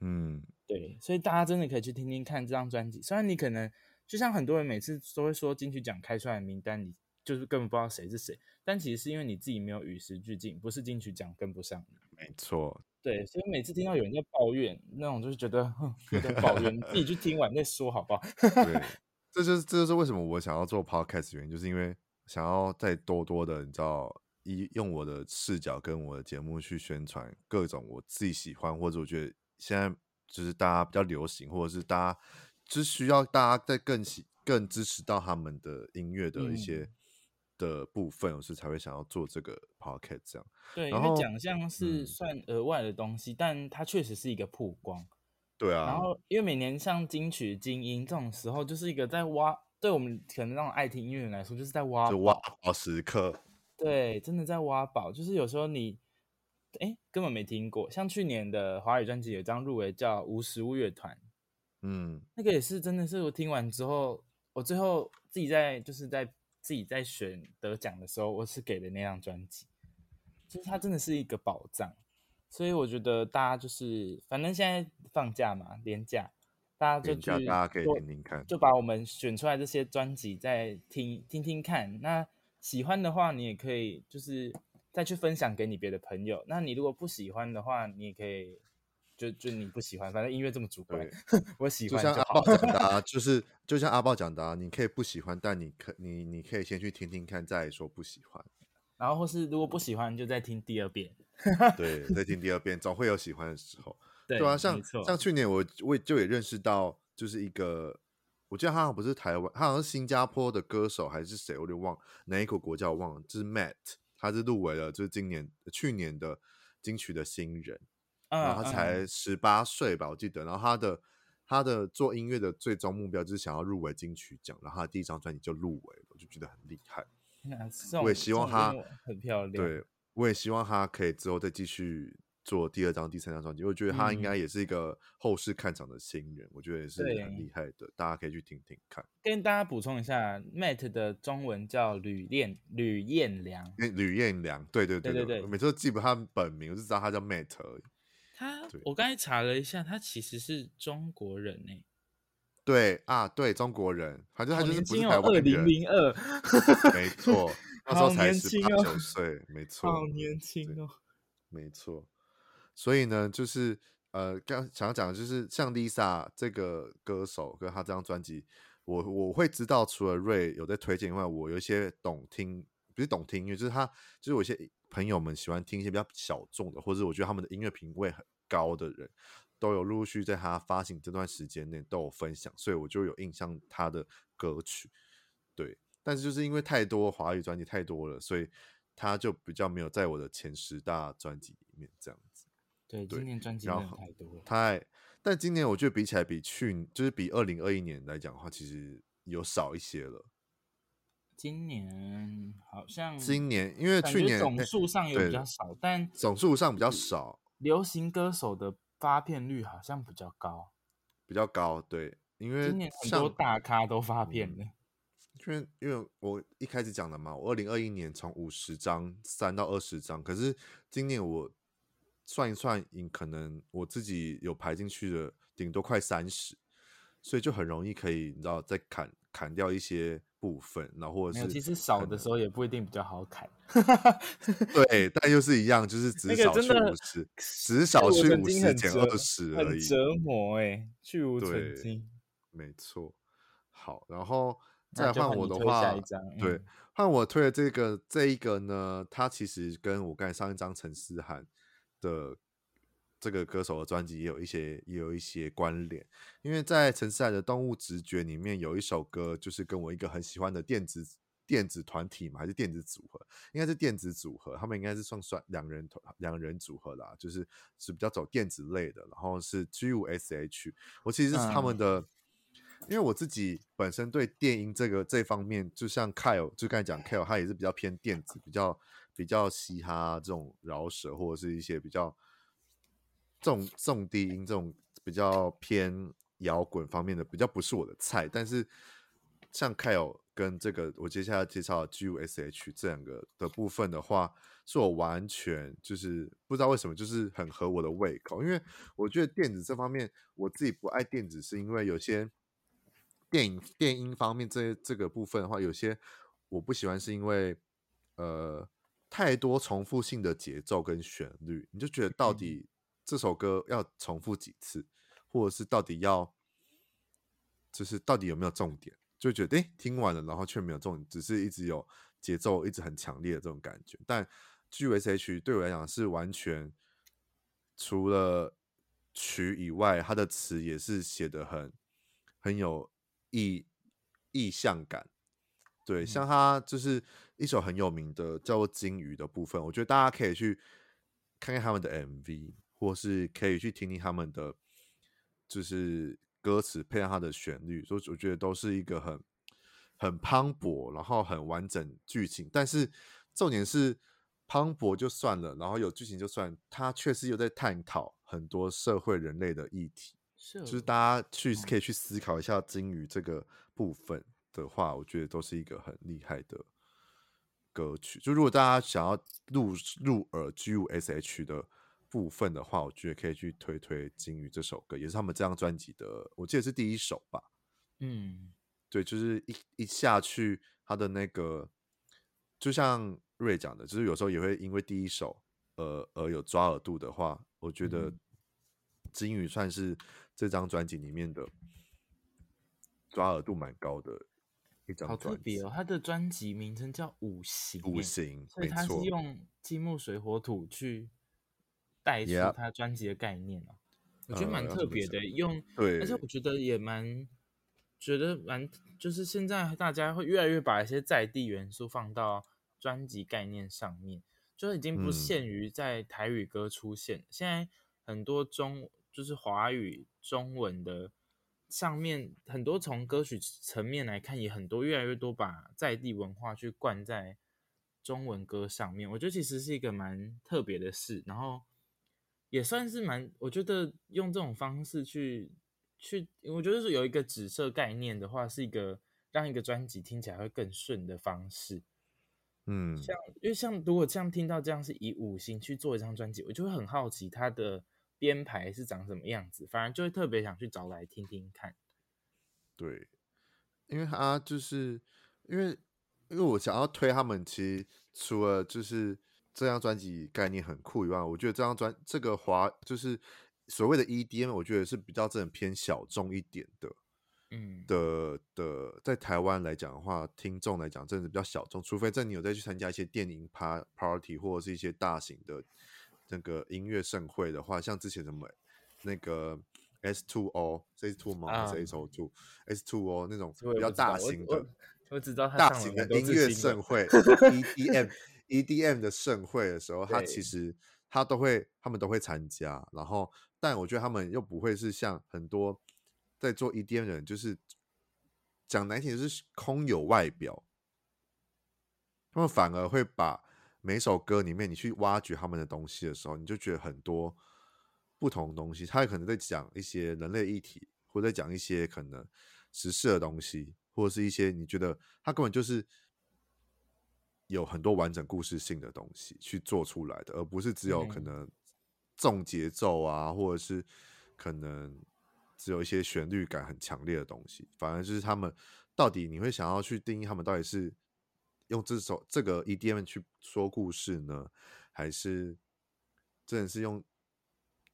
嗯，对。对，所以大家真的可以去听听看这张专辑。虽然你可能就像很多人每次都会说金曲奖开出来的名单，你就是根本不知道谁是谁，但其实是因为你自己没有与时俱进，不是金曲奖跟不上你。没错，对，所以每次听到有人在抱怨，那种就是觉得哼，有点抱怨，你自己去听完再说好不好？对，这就是这就是为什么我想要做 podcast 原因，就是因为想要再多多的，你知道，一用我的视角跟我的节目去宣传各种我自己喜欢或者我觉得现在就是大家比较流行，或者是大家就是需要大家再更喜更支持到他们的音乐的一些。嗯的部分，我是才会想要做这个 pocket 这样。对，因为奖项是算额外的东西，嗯、但它确实是一个曝光。对啊。然后，因为每年像金曲、精英这种时候，就是一个在挖，对我们可能那种爱听音乐人来说，就是在挖就，挖宝时刻。对，真的在挖宝。就是有时候你，哎，根本没听过。像去年的华语专辑有一张入围叫《无实物乐团》，嗯，那个也是真的是我听完之后，我最后自己在就是在。自己在选得奖的时候，我是给的那张专辑，就是它真的是一个宝藏，所以我觉得大家就是反正现在放假嘛，连假，大家就去，大家可以听听看，就把我们选出来这些专辑再听听听看。那喜欢的话，你也可以就是再去分享给你别的朋友。那你如果不喜欢的话，你也可以。就就你不喜欢，反正音乐这么主观，我喜欢就。就像阿豹讲的、啊，就是就像阿豹讲的、啊，你可以不喜欢，但你可你你可以先去听听看，再说不喜欢。然后或是如果不喜欢，就再听第二遍。对，再听第二遍，总会有喜欢的时候。对，对啊，像像去年我我就也认识到，就是一个，我记得他好像不是台湾，他好像是新加坡的歌手还是谁，我就忘哪一个国家我忘了，就是 Matt，他是入围了，就是今年去年的金曲的新人。然后他才十八岁吧，我记得。然后他的他的做音乐的最终目标就是想要入围金曲奖，然后他的第一张专辑就入围了，我就觉得很厉害。我也希望他很漂亮。对，我也希望他可以之后再继续做第二张、第三张专辑。我觉得他应该也是一个后世看场的新人，嗯、我觉得也是很厉害的，大家可以去听听看。跟大家补充一下，Matt 的中文叫吕彦吕彦良。吕彦良，对对对对对，对，每次都记不他本名，我就知道他叫 Matt 而已。他，我刚才查了一下，他其实是中国人呢。对啊，对中国人，反正他就是不是台湾人。二零零二，没错，那时候才十八九岁，没错，好年轻哦，没错。所以呢，就是呃，刚想要讲的就是，像 Lisa 这个歌手跟他这张专辑，我我会知道，除了 Ray 有在推荐以外，我有一些懂听，不是懂听音乐，就是他，就是我一些。朋友们喜欢听一些比较小众的，或者我觉得他们的音乐品味很高的人，都有陆续在他发行这段时间内都有分享，所以我就有印象他的歌曲。对，但是就是因为太多华语专辑太多了，所以他就比较没有在我的前十大专辑里面这样子。对，对今年专辑量太多了。太，但今年我觉得比起来，比去就是比二零二一年来讲的话，其实有少一些了。今年好像今年因为去年总数上有比较少，但总数上比较少。流行歌手的发片率好像比较高，比较高。对，因为今年很多大咖都发片了。因为因为我一开始讲的嘛，我二零二一年从五十张三到二十张，可是今年我算一算，可能我自己有排进去的顶多快三十，所以就很容易可以你知道再砍砍掉一些。部分，然后或者是其实少的时候也不一定比较好砍，对，但又是一样，就是只少去五十，只少去五十减二十而已，折磨哎、欸，去无存菁，没错。好，然后再换我的话，嗯、对，换我推的这个这一个呢，它其实跟我刚才上一张陈思涵的。这个歌手的专辑也有一些也有一些关联，因为在陈思涵的《动物直觉》里面有一首歌，就是跟我一个很喜欢的电子电子团体嘛，还是电子组合，应该是电子组合，他们应该是算算两人团两人组合啦，就是是比较走电子类的，然后是 G 五 S H，我其实是他们的，嗯、因为我自己本身对电音这个这方面，就像 Kyle 就刚才讲 Kyle，他也是比较偏电子，比较比较嘻哈这种饶舌或者是一些比较。重重低音这种比较偏摇滚方面的比较不是我的菜，但是像 Kyle 跟这个我接下来介绍的 G5SH 这两个的部分的话，是我完全就是不知道为什么就是很合我的胃口，因为我觉得电子这方面我自己不爱电子，是因为有些电影电音方面这这个部分的话，有些我不喜欢，是因为呃太多重复性的节奏跟旋律，你就觉得到底这首歌要重复几次，或者是到底要就是到底有没有重点？就觉得诶、欸，听完了，然后却没有重点，只是一直有节奏，一直很强烈的这种感觉。但 G5SH 对我来讲是完全除了曲以外，它的词也是写的很很有意意象感。对，像他就是一首很有名的叫做《鲸鱼》的部分，我觉得大家可以去看看他们的 MV，或是可以去听听他们的，就是。歌词配上它的旋律，所以我觉得都是一个很很磅礴，然后很完整剧情。但是重点是磅礴就算了，然后有剧情就算，它确实有在探讨很多社会人类的议题。是，就是大家去可以去思考一下鲸鱼这个部分的话，我觉得都是一个很厉害的歌曲。就如果大家想要入入耳 G5SH 的。部分的话，我觉得可以去推推《金鱼》这首歌，也是他们这张专辑的，我记得是第一首吧。嗯，对，就是一一下去，他的那个，就像瑞讲的，就是有时候也会因为第一首，呃，而有抓耳度的话，我觉得《金鱼》算是这张专辑里面的抓耳度蛮高的一张。好特别哦，他的专辑名称叫《五行》，五行，所以他是用金木水火土去。带出他专辑的概念啊，yeah. 我觉得蛮特别的，用对，而且我觉得也蛮，觉得蛮，就是现在大家会越来越把一些在地元素放到专辑概念上面，就是已经不限于在台语歌出现，嗯、现在很多中就是华语中文的上面，很多从歌曲层面来看，也很多越来越多把在地文化去灌在中文歌上面，我觉得其实是一个蛮特别的事，然后。也算是蛮，我觉得用这种方式去去，我觉得是有一个指涉概念的话，是一个让一个专辑听起来会更顺的方式。嗯，像因为像如果像听到这样是以五星去做一张专辑，我就会很好奇它的编排是长什么样子，反而就会特别想去找来听听看。对，因为他就是因为因为我想要推他们，其实除了就是。这张专辑概念很酷以外，我觉得这张专这个华就是所谓的 EDM，我觉得是比较真的偏小众一点的，嗯的的，在台湾来讲的话，听众来讲真的是比较小众，除非在你有再去参加一些电影趴 party 或者是一些大型的那个音乐盛会的话，像之前什么那个 S Two O S Two 吗？还是 S O Two S Two O 那种比较大型的，我知道大型的音乐盛会 EDM。EDM 的盛会的时候，他其实他都会，他们都会参加。然后，但我觉得他们又不会是像很多在做 EDM 的人，就是讲难听，就是空有外表。他们反而会把每首歌里面，你去挖掘他们的东西的时候，你就觉得很多不同的东西。他也可能在讲一些人类议题，或者在讲一些可能时事的东西，或者是一些你觉得他根本就是。有很多完整故事性的东西去做出来的，而不是只有可能重节奏啊，或者是可能只有一些旋律感很强烈的东西。反而就是他们到底你会想要去定义他们到底是用这首这个 EDM 去说故事呢，还是真的是用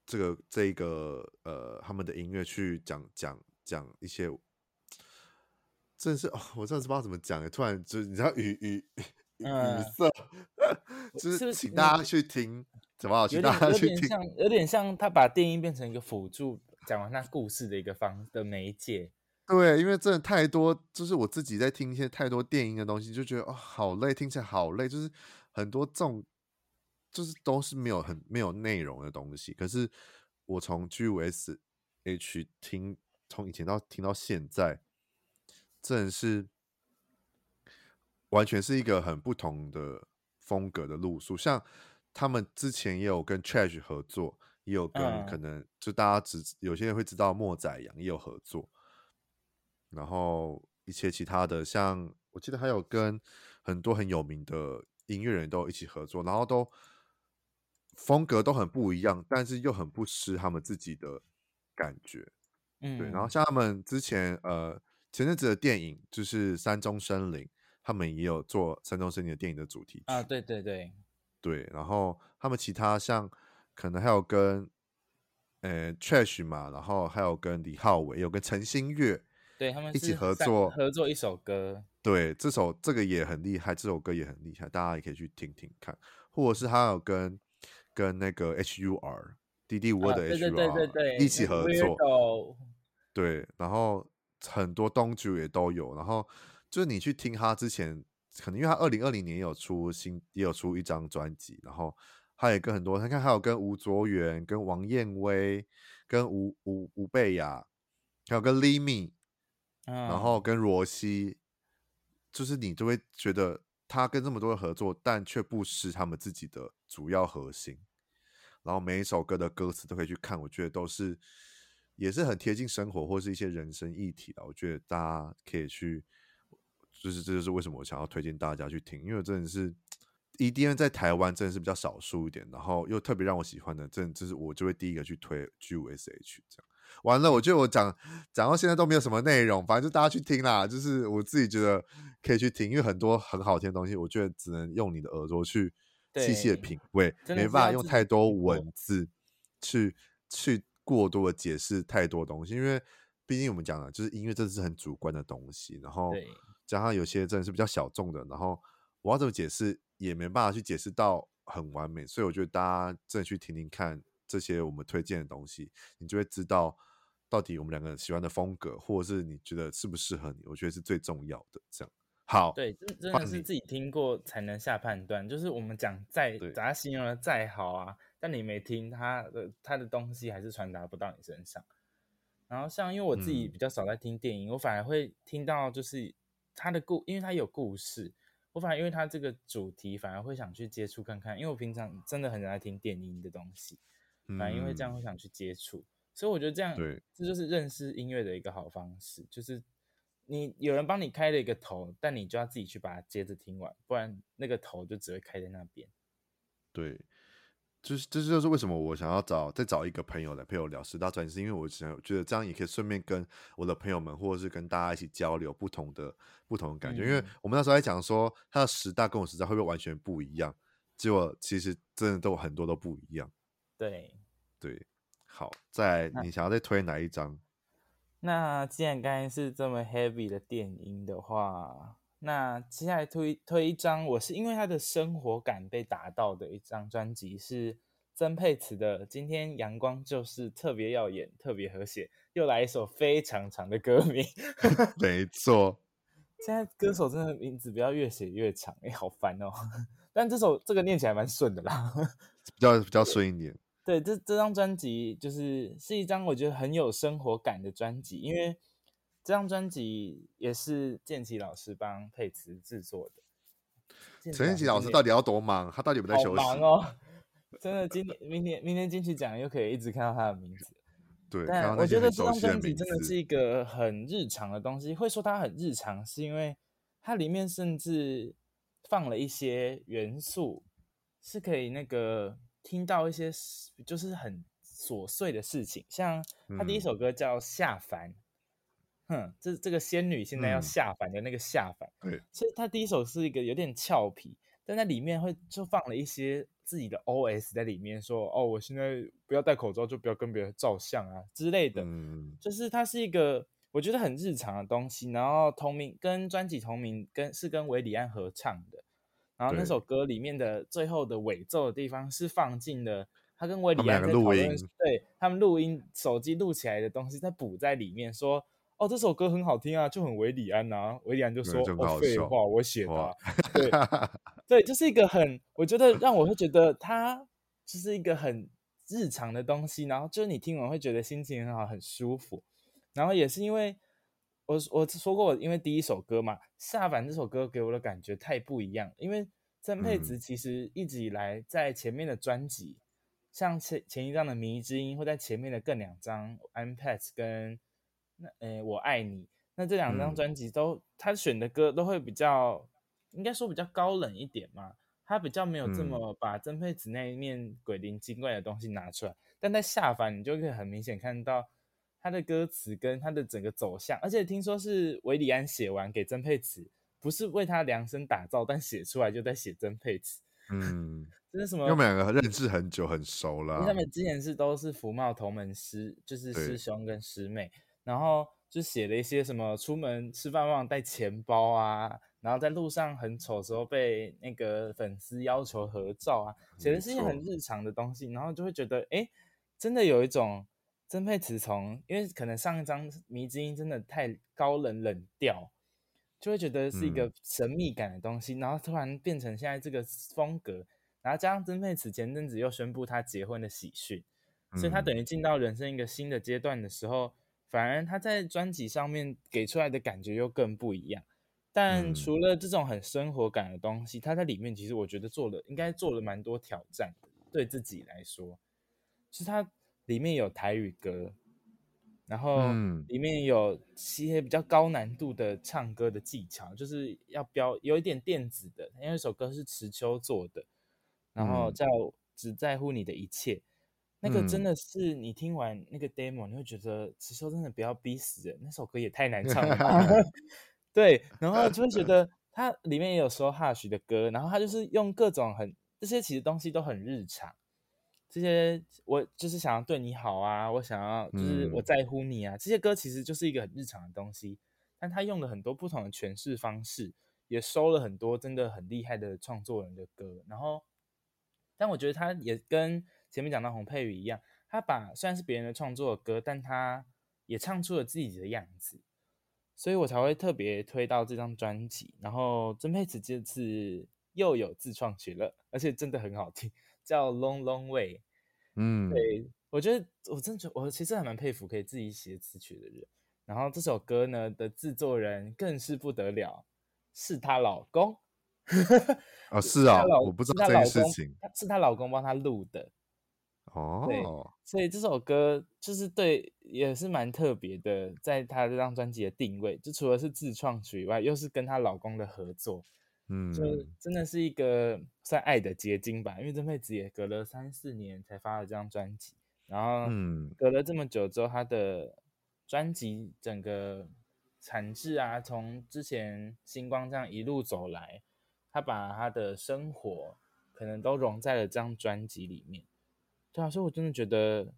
这个这一个呃他们的音乐去讲讲讲一些，真的是哦，我真的是不知道怎么讲，突然就你知道语语。语塞，就是请大家去听，怎么好？请大家去听，有点像，有点像他把电音变成一个辅助，讲完他故事的一个方的媒介。对，因为真的太多，就是我自己在听一些太多电音的东西，就觉得哦，好累，听起来好累，就是很多这种，就是都是没有很没有内容的东西。可是我从 G5SH 听，从以前到听到现在，真的是。完全是一个很不同的风格的路数，像他们之前也有跟 Trash 合作，也有跟可能就大家只有些人会知道莫宰阳也有合作，然后一些其他的，像我记得还有跟很多很有名的音乐人都一起合作，然后都风格都很不一样，但是又很不失他们自己的感觉。嗯，对。然后像他们之前呃前阵子的电影就是《山中森林》，他们也有做《山中森林》的电影的主题曲啊，对对对对。然后他们其他像可能还有跟呃 Trash 嘛，然后还有跟李浩伟，有跟陈星月。对他们一起合作合作一首歌，对，这首这个也很厉害，这首歌也很厉害，大家也可以去听听看，或者是他有跟跟那个 H U R 滴滴五二的 H U R 一起合作，对，然后很多东主也都有，然后就是你去听他之前，可能因为他二零二零年也有出新也有出一张专辑，然后他也跟很多，他看还有跟吴卓源、跟王燕威、跟吴吴吴贝雅，还有跟 Lee Mi。然后跟罗西，就是你就会觉得他跟这么多人合作，但却不失他们自己的主要核心。然后每一首歌的歌词都可以去看，我觉得都是也是很贴近生活或是一些人生议题的。我觉得大家可以去，就是这就是为什么我想要推荐大家去听，因为真的是 EDM 在台湾真的是比较少数一点，然后又特别让我喜欢的，真的就是我就会第一个去推 G5SH 这样。完了，我觉得我讲讲到现在都没有什么内容，反正就大家去听啦。就是我自己觉得可以去听，因为很多很好听的东西，我觉得只能用你的耳朵去细细的品味，没办法用太多文字去去过多的解释太多东西。因为毕竟我们讲了就是音乐，真的是很主观的东西。然后加上有些真的是比较小众的，然后我要怎么解释也没办法去解释到很完美。所以我觉得大家真的去听听看这些我们推荐的东西，你就会知道。到底我们两个人喜欢的风格，或者是你觉得适不适合你？我觉得是最重要的。这样好，对，真真的是自己听过才能下判断。就是我们讲再把它形容的再好啊，但你没听，他的他的东西还是传达不到你身上。然后像因为我自己比较少在听电影，嗯、我反而会听到就是他的故，因为他有故事，我反而因为他这个主题反而会想去接触看看。因为我平常真的很爱听电音的东西，反而因为这样会想去接触。嗯所以我觉得这样，对，这就是认识音乐的一个好方式。就是你有人帮你开了一个头，但你就要自己去把它接着听完，不然那个头就只会开在那边。对，就是这就是为什么我想要找再找一个朋友来陪我聊十大专辑，是因为我想觉得这样也可以顺便跟我的朋友们，或者是跟大家一起交流不同的不同的感觉。嗯、因为我们那时候在讲说他的十大跟我十大会不会完全不一样，结果其实真的都很多都不一样。对，对。好，再你想要再推哪一张？那既然刚才是这么 heavy 的电音的话，那接下来推推一张，我是因为他的生活感被打到的一张专辑，是曾沛慈的《今天阳光就是特别耀眼，特别和谐》，又来一首非常长的歌名。没错，现在歌手真的名字不要越写越长，哎、欸，好烦哦。但这首这个念起来蛮顺的啦，比较比较顺一点。对，这这张专辑就是是一张我觉得很有生活感的专辑，因为这张专辑也是建奇老师帮佩慈制作的。陈建奇老师到底要多忙？他到底有没有在休息？好忙哦，真的，今年、明年、明年金曲奖又可以一直看到他的名字。对，但我觉得这张专辑真的是一个很日常的东西。会说它很日常，是因为它里面甚至放了一些元素，是可以那个。听到一些就是很琐碎的事情，像他第一首歌叫《下凡》，嗯，哼，这这个仙女现在要下凡的那个下凡，对、嗯，其实她第一首是一个有点俏皮，但在里面会就放了一些自己的 OS 在里面说，说哦，我现在不要戴口罩，就不要跟别人照相啊之类的，嗯，就是它是一个我觉得很日常的东西，然后同名跟专辑同名跟是跟韦礼安合唱的。然后那首歌里面的最后的尾奏的地方是放进了他跟韦礼安在讨论，对他们录音手机录起来的东西，再补在里面说，哦，这首歌很好听啊，就很韦礼安啊。韦礼安就说，哦，废话，我写的啊。对，对，就是一个很，我觉得让我会觉得它就是一个很日常的东西，然后就是你听完会觉得心情很好，很舒服。然后也是因为。我我说过，因为第一首歌嘛，《下凡》这首歌给我的感觉太不一样。因为曾佩慈其实一直以来在前面的专辑，嗯、像前前一张的《迷之音》，或在前面的更两张《I'm Pets》跟那呃《我爱你》，那这两张专辑都、嗯、他选的歌都会比较，应该说比较高冷一点嘛。他比较没有这么把曾沛慈那一面鬼灵精怪的东西拿出来，嗯、但在下凡你就可以很明显看到他的歌词跟他的整个走向，而且听说是韦礼安写完给曾沛慈，不是为他量身打造，但写出来就在写曾沛慈。嗯，这是什么？因为我们两个认识很久，很熟了。他们之前是都是福茂同门师，就是师兄跟师妹，然后就写了一些什么出门吃饭忘带钱包啊。然后在路上很丑的时候被那个粉丝要求合照啊，写的是一些很日常的东西，然后就会觉得，哎，真的有一种曾沛慈从，因为可能上一张《迷之音》真的太高冷冷调，就会觉得是一个神秘感的东西，嗯、然后突然变成现在这个风格，然后加上曾沛慈前阵子又宣布他结婚的喜讯，所以他等于进到人生一个新的阶段的时候，反而他在专辑上面给出来的感觉又更不一样。但除了这种很生活感的东西，他在里面其实我觉得做了，应该做了蛮多挑战，对自己来说，其实他里面有台语歌，然后里面有一些比较高难度的唱歌的技巧，就是要标有一点电子的，因为那首歌是池秋做的，然后叫只在乎你的一切，那个真的是你听完那个 demo，你会觉得池秋真的不要逼死人，那首歌也太难唱了。对，然后就会觉得它里面也有说 Hush 的歌，然后他就是用各种很这些其实东西都很日常，这些我就是想要对你好啊，我想要就是我在乎你啊，嗯、这些歌其实就是一个很日常的东西，但他用了很多不同的诠释方式，也收了很多真的很厉害的创作人的歌，然后但我觉得他也跟前面讲到洪佩瑜一样，他把虽然是别人的创作的歌，但他也唱出了自己的样子。所以我才会特别推到这张专辑，然后曾沛慈这次又有自创曲了，而且真的很好听，叫《Long Long Way》。嗯，对，我觉得我真的觉得我其实还蛮佩服可以自己写词曲的人。然后这首歌呢的制作人更是不得了，是她老公。哦，是啊，我不知道这件事情，是她老公帮她录的。哦，对，所以这首歌就是对，也是蛮特别的，在她这张专辑的定位，就除了是自创曲以外，又是跟她老公的合作，嗯，就真的是一个算爱的结晶吧。因为曾沛慈也隔了三四年才发了这张专辑，然后隔了这么久之后，她的专辑整个产制啊，从之前星光这样一路走来，她把她的生活可能都融在了这张专辑里面。对啊，所以我真的觉得，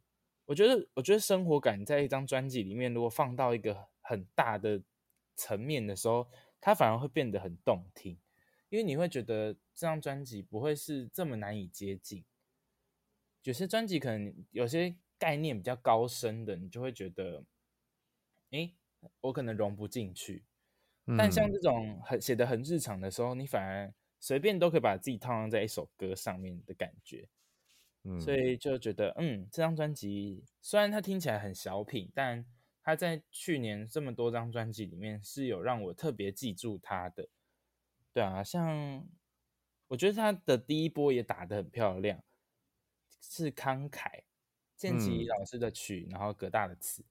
我觉得，我觉得生活感在一张专辑里面，如果放到一个很大的层面的时候，它反而会变得很动听，因为你会觉得这张专辑不会是这么难以接近。有些专辑可能有些概念比较高深的，你就会觉得，诶，我可能融不进去。但像这种很写的很日常的时候，你反而随便都可以把自己套用在一首歌上面的感觉。所以就觉得，嗯，这张专辑虽然它听起来很小品，但它在去年这么多张专辑里面是有让我特别记住它的。对啊，像我觉得他的第一波也打得很漂亮，是慷慨，建骐老师的曲，然后葛大的词。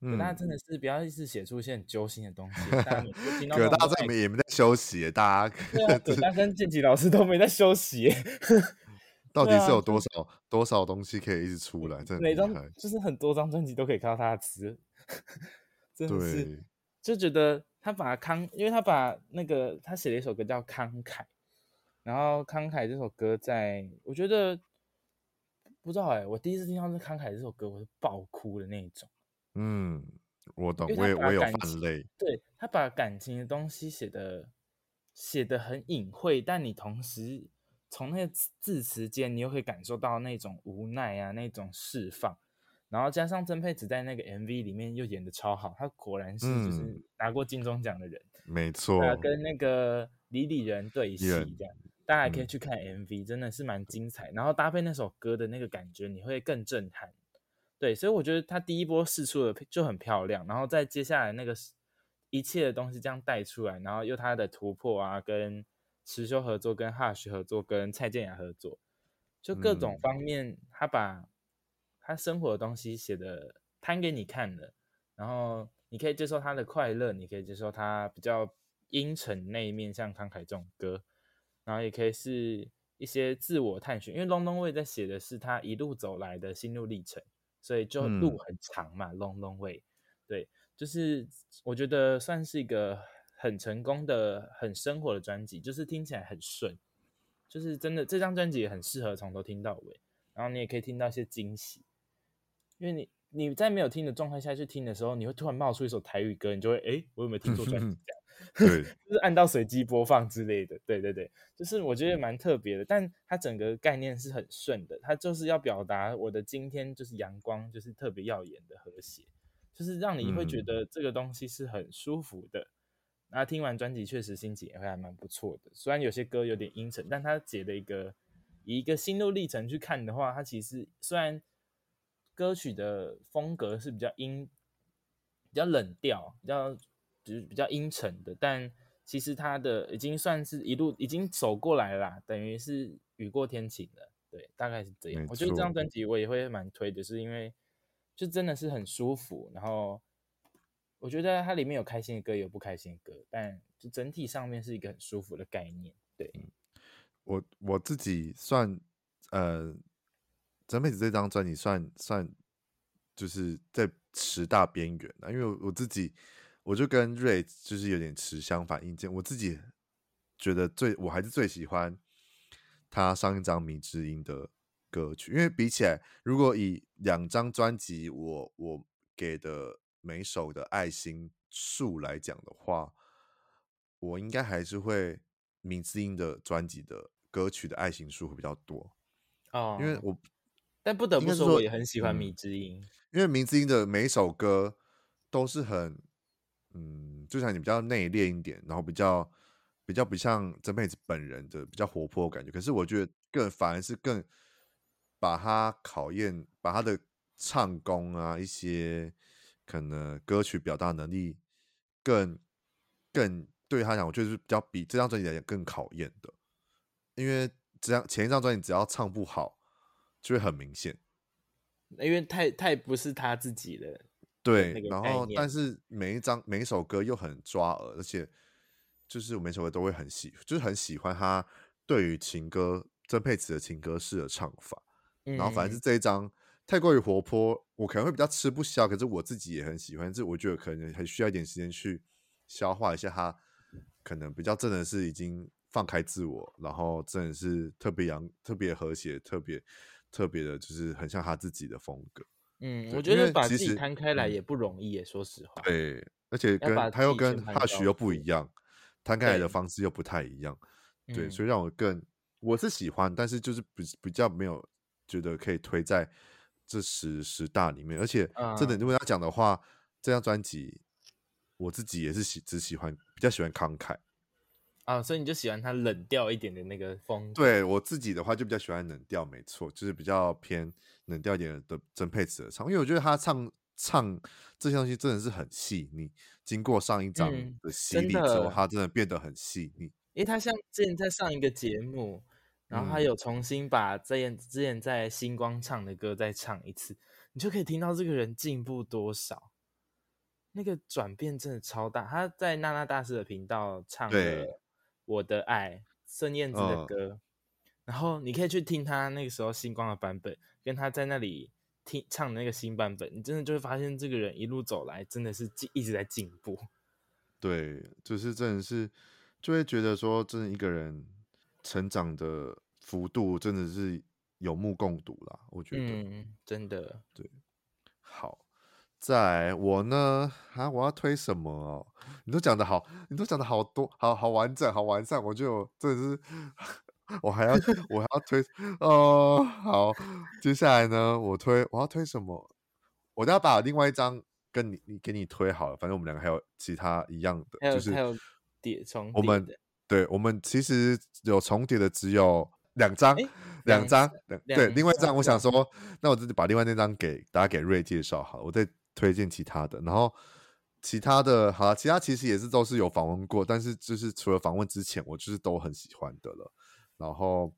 葛大真的是不要一直写出一些很揪心的东西。葛大在里面也没在休息，大家。对啊，葛大跟建骐老师都没在休息。到底是有多少、啊、多少东西可以一直出来？真的，每张就是很多张专辑都可以看到他的词，真的是就觉得他把康，因为他把那个他写了一首歌叫《慷慨》，然后《慷慨》这首歌在我觉得不知道哎、欸，我第一次听到这《慷慨》这首歌，我是爆哭的那一种。嗯，我懂，我也我有泛泪。对，他把感情的东西写的写的很隐晦，但你同时。从那个字词间，你又可以感受到那种无奈啊，那种释放，然后加上曾沛慈在那个 MV 里面又演的超好，他果然是就是拿过金钟奖的人，嗯、没错，跟那个李李仁对戏这样，大家可以去看 MV，、嗯、真的是蛮精彩，然后搭配那首歌的那个感觉，你会更震撼。对，所以我觉得他第一波释出的就很漂亮，然后在接下来那个一切的东西这样带出来，然后又他的突破啊，跟。持修合作，跟 Hush 合作，跟蔡健雅合作，就各种方面，他把他生活的东西写的摊给你看了，然后你你可以接受他的快乐，你可以接受他比较阴沉那一面，像慷慨这种歌，然后也可以是一些自我探寻。因为 Long Long Way 在写的是他一路走来的心路历程，所以就路很长嘛。嗯、Long Long Way，对，就是我觉得算是一个很成功的、很生活的专辑，就是听起来很顺，就是真的这张专辑也很适合从头听到尾，然后你也可以听到一些惊喜。因为你你在没有听的状态下去听的时候，你会突然冒出一首台语歌，你就会哎，我有没有听错专辑？对，就是按到随机播放之类的。对对对，就是我觉得蛮特别的，但它整个概念是很顺的，它就是要表达我的今天就是阳光，就是特别耀眼的和谐，就是让你会觉得这个东西是很舒服的。那、嗯、听完专辑确实心情也会还蛮不错的，虽然有些歌有点阴沉，但他写的一个以一个心路历程去看的话，他其实虽然。歌曲的风格是比较阴、比较冷调、比较就是比较阴沉的，但其实他的已经算是一路已经走过来了啦，等于是雨过天晴了。对，大概是这样。我觉得这张专辑我也会蛮推的，是因为就真的是很舒服。然后我觉得它里面有开心的歌，有不开心的歌，但就整体上面是一个很舒服的概念。对，我我自己算呃。真佩子这张专辑算算就是在十大边缘，因为我自己我就跟瑞就是有点持相反意见，我自己觉得最我还是最喜欢他上一张《迷之音》的歌曲，因为比起来，如果以两张专辑我我给的每首的爱心数来讲的话，我应该还是会《米之音》的专辑的歌曲的爱心数会比较多哦，因为我。但不得不说，我也很喜欢《米之音》，嗯，因为《米之音》的每一首歌都是很，嗯，就像你比较内敛一点，然后比较比较不像真妹子本人的比较活泼的感觉。可是我觉得更反而是更把他考验，把他的唱功啊，一些可能歌曲表达能力更更对他讲，我觉得是比较比这张专辑来讲更考验的。因为这样前一张专辑只要唱不好。就会很明显，因为太太不是他自己的。对，然后但是每一张每一首歌又很抓耳，而且就是我每首歌都会很喜，就是很喜欢他对于情歌曾沛慈的情歌式的唱法。然后反正是这一张太过于活泼，我可能会比较吃不消，可是我自己也很喜欢，这我觉得可能还需要一点时间去消化一下。他可能比较真的是已经放开自我，然后真的是特别阳特别和谐，特别。特别的，就是很像他自己的风格。嗯，我觉得把自己摊开来也不容易，也说实话。对，而且跟他又跟 Hush 又不一样，摊开来的方式又不太一样。对，对，所以让我更我是喜欢，但是就是比比较没有觉得可以推在这十十大里面。而且真的，如果要讲的话，嗯、这张专辑我自己也是喜只喜欢比较喜欢慷慨。啊，所以你就喜欢他冷调一点的那个风格？对，我自己的话就比较喜欢冷调，没错，就是比较偏冷调一点的曾沛慈的唱，因为我觉得他唱唱这些东西真的是很细腻。经过上一张的洗礼之后，嗯、他真的变得很细腻。因为他像之前在上一个节目，然后他有重新把之前之前在星光唱的歌再唱一次，你就可以听到这个人进步多少，那个转变真的超大。他在娜娜大师的频道唱的。我的爱，孙燕姿的歌，哦，然后你可以去听他那个时候星光的版本，跟他在那里听唱的那个新版本，你真的就会发现这个人一路走来真的是进一直在进步。对，就是真的是就会觉得说，真的一个人成长的幅度真的是有目共睹啦。我觉得，嗯，真的，对，好。在我呢啊，我要推什么哦？你都讲的好，你都讲的好多，好好完整，好完善。我就真的是，我还要我还要推哦。好，接下来呢，我推我要推什么？我都要把另外一张跟你你给你推好了。反正我们两个还有其他一样的，就是还有叠重。我们对，我们其实有重叠的只有两张，两张。对，另外一张我想说，那我就把另外那张给大家给瑞介绍好了。我再。推荐其他的，然后其他的，好了，其他其实也是都是有访问过，但是就是除了访问之前，我就是都很喜欢的了。然后，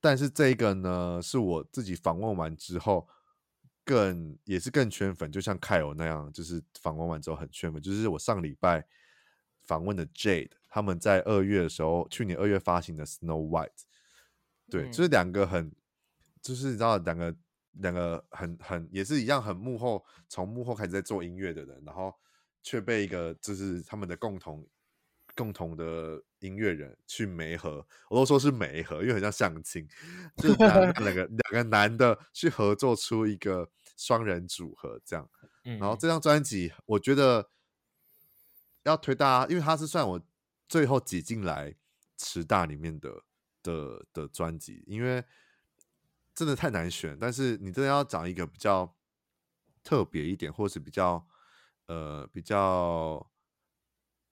但是这个呢，是我自己访问完之后，更也是更圈粉，就像凯欧那样，就是访问完之后很圈粉。就是我上礼拜访问的 Jade，他们在二月的时候，去年二月发行的 Snow White，对，嗯、就是两个很，就是你知道两个两个很很也是一样很幕后，从幕后开始在做音乐的人，然后却被一个就是他们的共同。共同的音乐人去媒合，我都说是媒合，因为很像相亲，就是 两个两个男的去合作出一个双人组合这样。然后这张专辑，我觉得要推大家，因为它是算我最后挤进来十大里面的的的专辑，因为真的太难选。但是你真的要找一个比较特别一点，或是比较呃比较。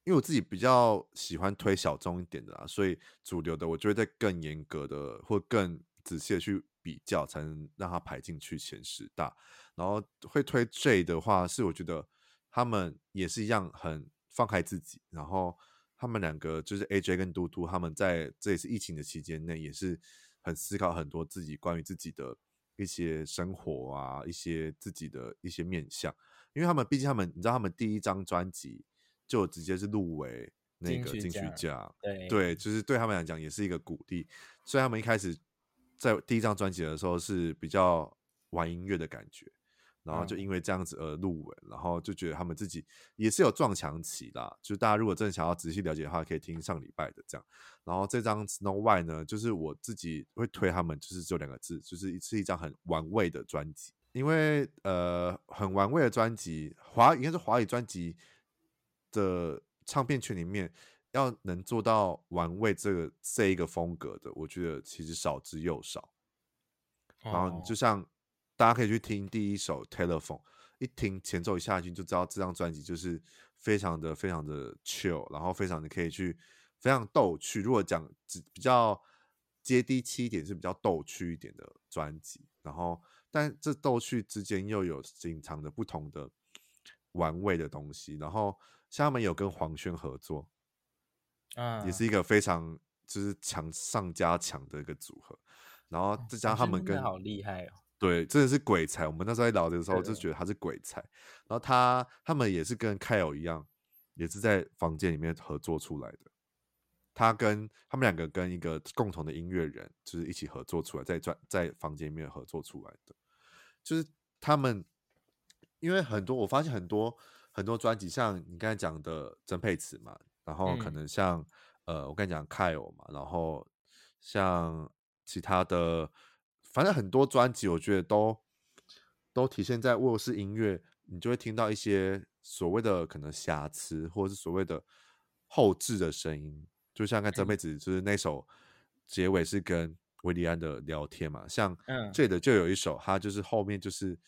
因为我自己比较喜欢推小众一点的啦，所以主流的我就会在更严格的或更仔细的去比较，才能让它排进去前十大。然后会推 J 的话，是我觉得他们也是一样很放开自己，然后他们两个就是 AJ 跟嘟嘟，他们在这一次疫情的期间内，也是很思考很多自己关于自己的一些生活啊，一些自己的一些面向，因为他们毕竟他们你知道他们第一张专辑。就直接是入围那个金曲奖，对对，就是对他们来讲也是一个鼓励。所以他们一开始在第一张专辑的时候是比较玩音乐的感觉，然后就因为这样子而入围，然后就觉得他们自己也是有撞墙期啦。就大家如果真的想要仔细了解的话，可以听上礼拜的这样。然后这张 Snow White 呢，就是我自己会推他们，就是只有两个字，就是是一张很玩味的专辑。因为呃，很玩味的专辑，华应该是华语专辑。的唱片圈里面，要能做到玩味这个这一个风格的，我觉得其实少之又少。然后就像大家可以去听第一首《Telephone》，一听前奏一下去就知道这张专辑就是非常的非常的 chill，然后非常的可以去非常逗趣。如果讲比较接地气一点，是比较逗趣一点的专辑。然后，但这逗趣之间又有隐藏的不同的玩味的东西。然后。像他们有跟黄轩合作，啊，也是一个非常就是强上加强的一个组合。然后再加上他们跟好厉害哦，对，真的是鬼才。我们那时候在聊的时候就觉得他是鬼才。然后他他们也是跟 Kyle 一样，也是在房间里面合作出来的。他跟他们两个跟一个共同的音乐人，就是一起合作出来，在专在房间里面合作出来的。就是他们，因为很多我发现很多。很多专辑，像你刚才讲的曾沛慈嘛，然后可能像、嗯、呃，我跟你讲 Kyle 嘛，然后像其他的，反正很多专辑，我觉得都都体现在卧室音乐，你就会听到一些所谓的可能瑕疵，或者是所谓的后置的声音，就像看曾妹子，就是那首结尾是跟维利安的聊天嘛，像这里的就有一首，它就是后面就是。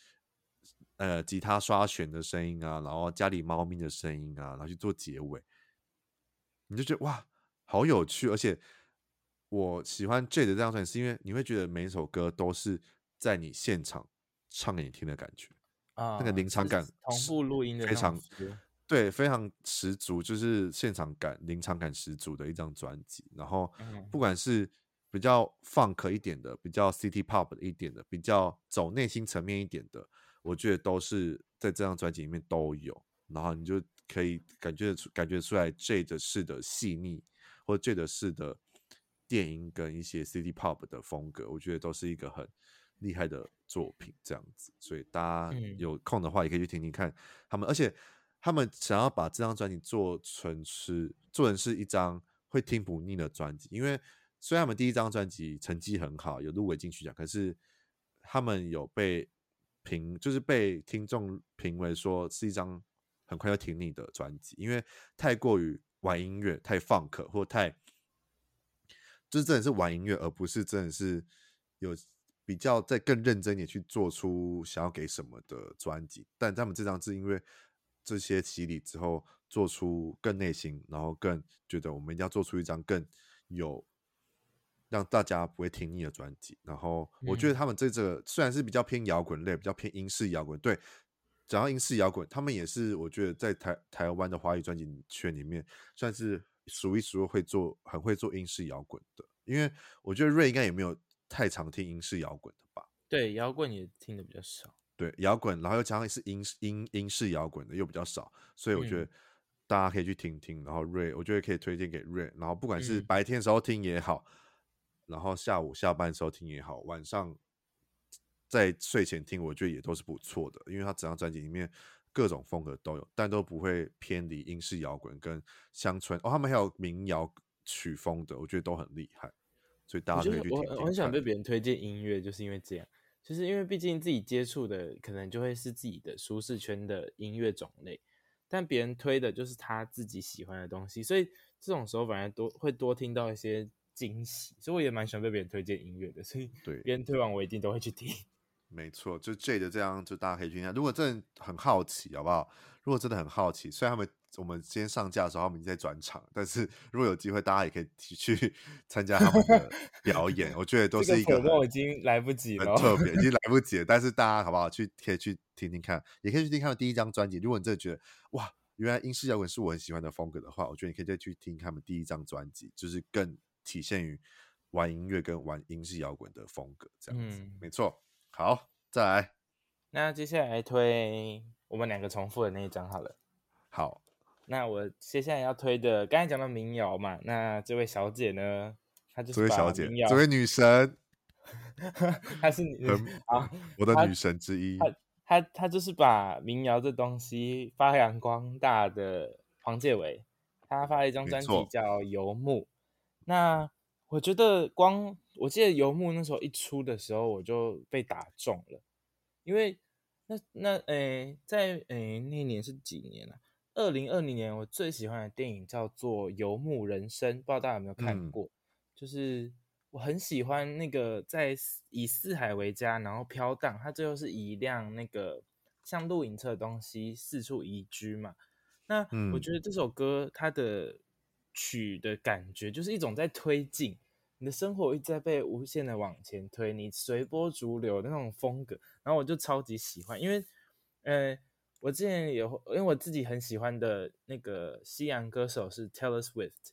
呃，吉他刷弦的声音啊，然后家里猫咪的声音啊，然后去做结尾，你就觉得哇，好有趣！而且我喜欢 J 的这张专辑，是因为你会觉得每一首歌都是在你现场唱给你听的感觉啊，那个临场感，同步录音的非常对，非常十足，就是现场感、临场感十足的一张专辑。然后不管是比较 funk 一点的，比较 city pop 一点的，比较走内心层面一点的。我觉得都是在这张专辑里面都有，然后你就可以感觉出感觉出来 Jade 式的细腻，或者 Jade 式的电音跟一些 City Pop 的风格，我觉得都是一个很厉害的作品，这样子。所以大家有空的话，也可以去听听看他们。而且他们想要把这张专辑做成是做成是一张会听不腻的专辑，因为虽然他们第一张专辑成绩很好，有入围金曲奖，可是他们有被。评就是被听众评为说是一张很快要听腻的专辑，因为太过于玩音乐，太放克，或太就是真的是玩音乐，而不是真的是有比较在更认真一点去做出想要给什么的专辑。但他们这张是因为这些洗礼之后，做出更内心，然后更觉得我们一定要做出一张更有。让大家不会听腻的专辑，然后我觉得他们这个虽然是比较偏摇滚类，比较偏英式摇滚，对，讲到英式摇滚，他们也是我觉得在台台湾的华语专辑圈里面算是数一数二会做很会做英式摇滚的，因为我觉得 Ray 应该也没有太常听英式摇滚的吧？对，摇滚也听的比较少。对，摇滚，然后又加上是英英英式摇滚的，又比较少，所以我觉得大家可以去听听。然后瑞，我觉得可以推荐给瑞。然后不管是白天的时候听也好，然后下午下班的时候听也好，晚上在睡前听，我觉得也都是不错的。因为他整张专辑里面各种风格都有，但都不会偏离英式摇滚跟乡村。哦，他们还有民谣曲风的，我觉得都很厉害。所以大家可以去听听。我我很喜欢被别人推荐音乐，就是因为这样。就是因为毕竟自己接触的可能就会是自己的舒适圈的音乐种类，但别人推的就是他自己喜欢的东西，所以这种时候反而多会多听到一些惊喜。所以我也蛮喜欢被别人推荐音乐的，所以对别人推完我一定都会去听。没错，就 J 的这样，就大家可以听一下。如果真的很好奇，好不好？如果真的很好奇，虽然他们我们今天上架的时候他们已经在转场，但是如果有机会，大家也可以去 参加他们的表演。我觉得都是一个，已经来不及了，很特别，已经 来不及了。但是大家好不好？去可以去听听看，也可以去听他们第一张专辑。如果你真的觉得哇，原来英式摇滚是我很喜欢的风格的话，我觉得你可以再去听他们第一张专辑，就是更体现于玩音乐跟玩英式摇滚的风格这样子。嗯、没错，好。再来，那接下来推我们两个重复的那一张好了。好，那我接下来要推的，刚才讲到民谣嘛，那这位小姐呢，她就是这位小姐，这位女神，她是女啊，我的女神之一。她她她就是把民谣这东西发扬光大的黄介伟，她发了一张专辑叫《游牧》。那我觉得光。我记得游牧那时候一出的时候，我就被打中了，因为那那诶、欸，在诶、欸、那年是几年啊？二零二零年，我最喜欢的电影叫做《游牧人生》，不知道大家有没有看过？嗯、就是我很喜欢那个在以四海为家，然后飘荡，它最后是以一辆那个像露营车的东西四处移居嘛。那我觉得这首歌它的曲的感觉就是一种在推进。你的生活一直在被无限的往前推，你随波逐流的那种风格，然后我就超级喜欢，因为，呃，我之前有，因为我自己很喜欢的那个西洋歌手是 Taylor Swift，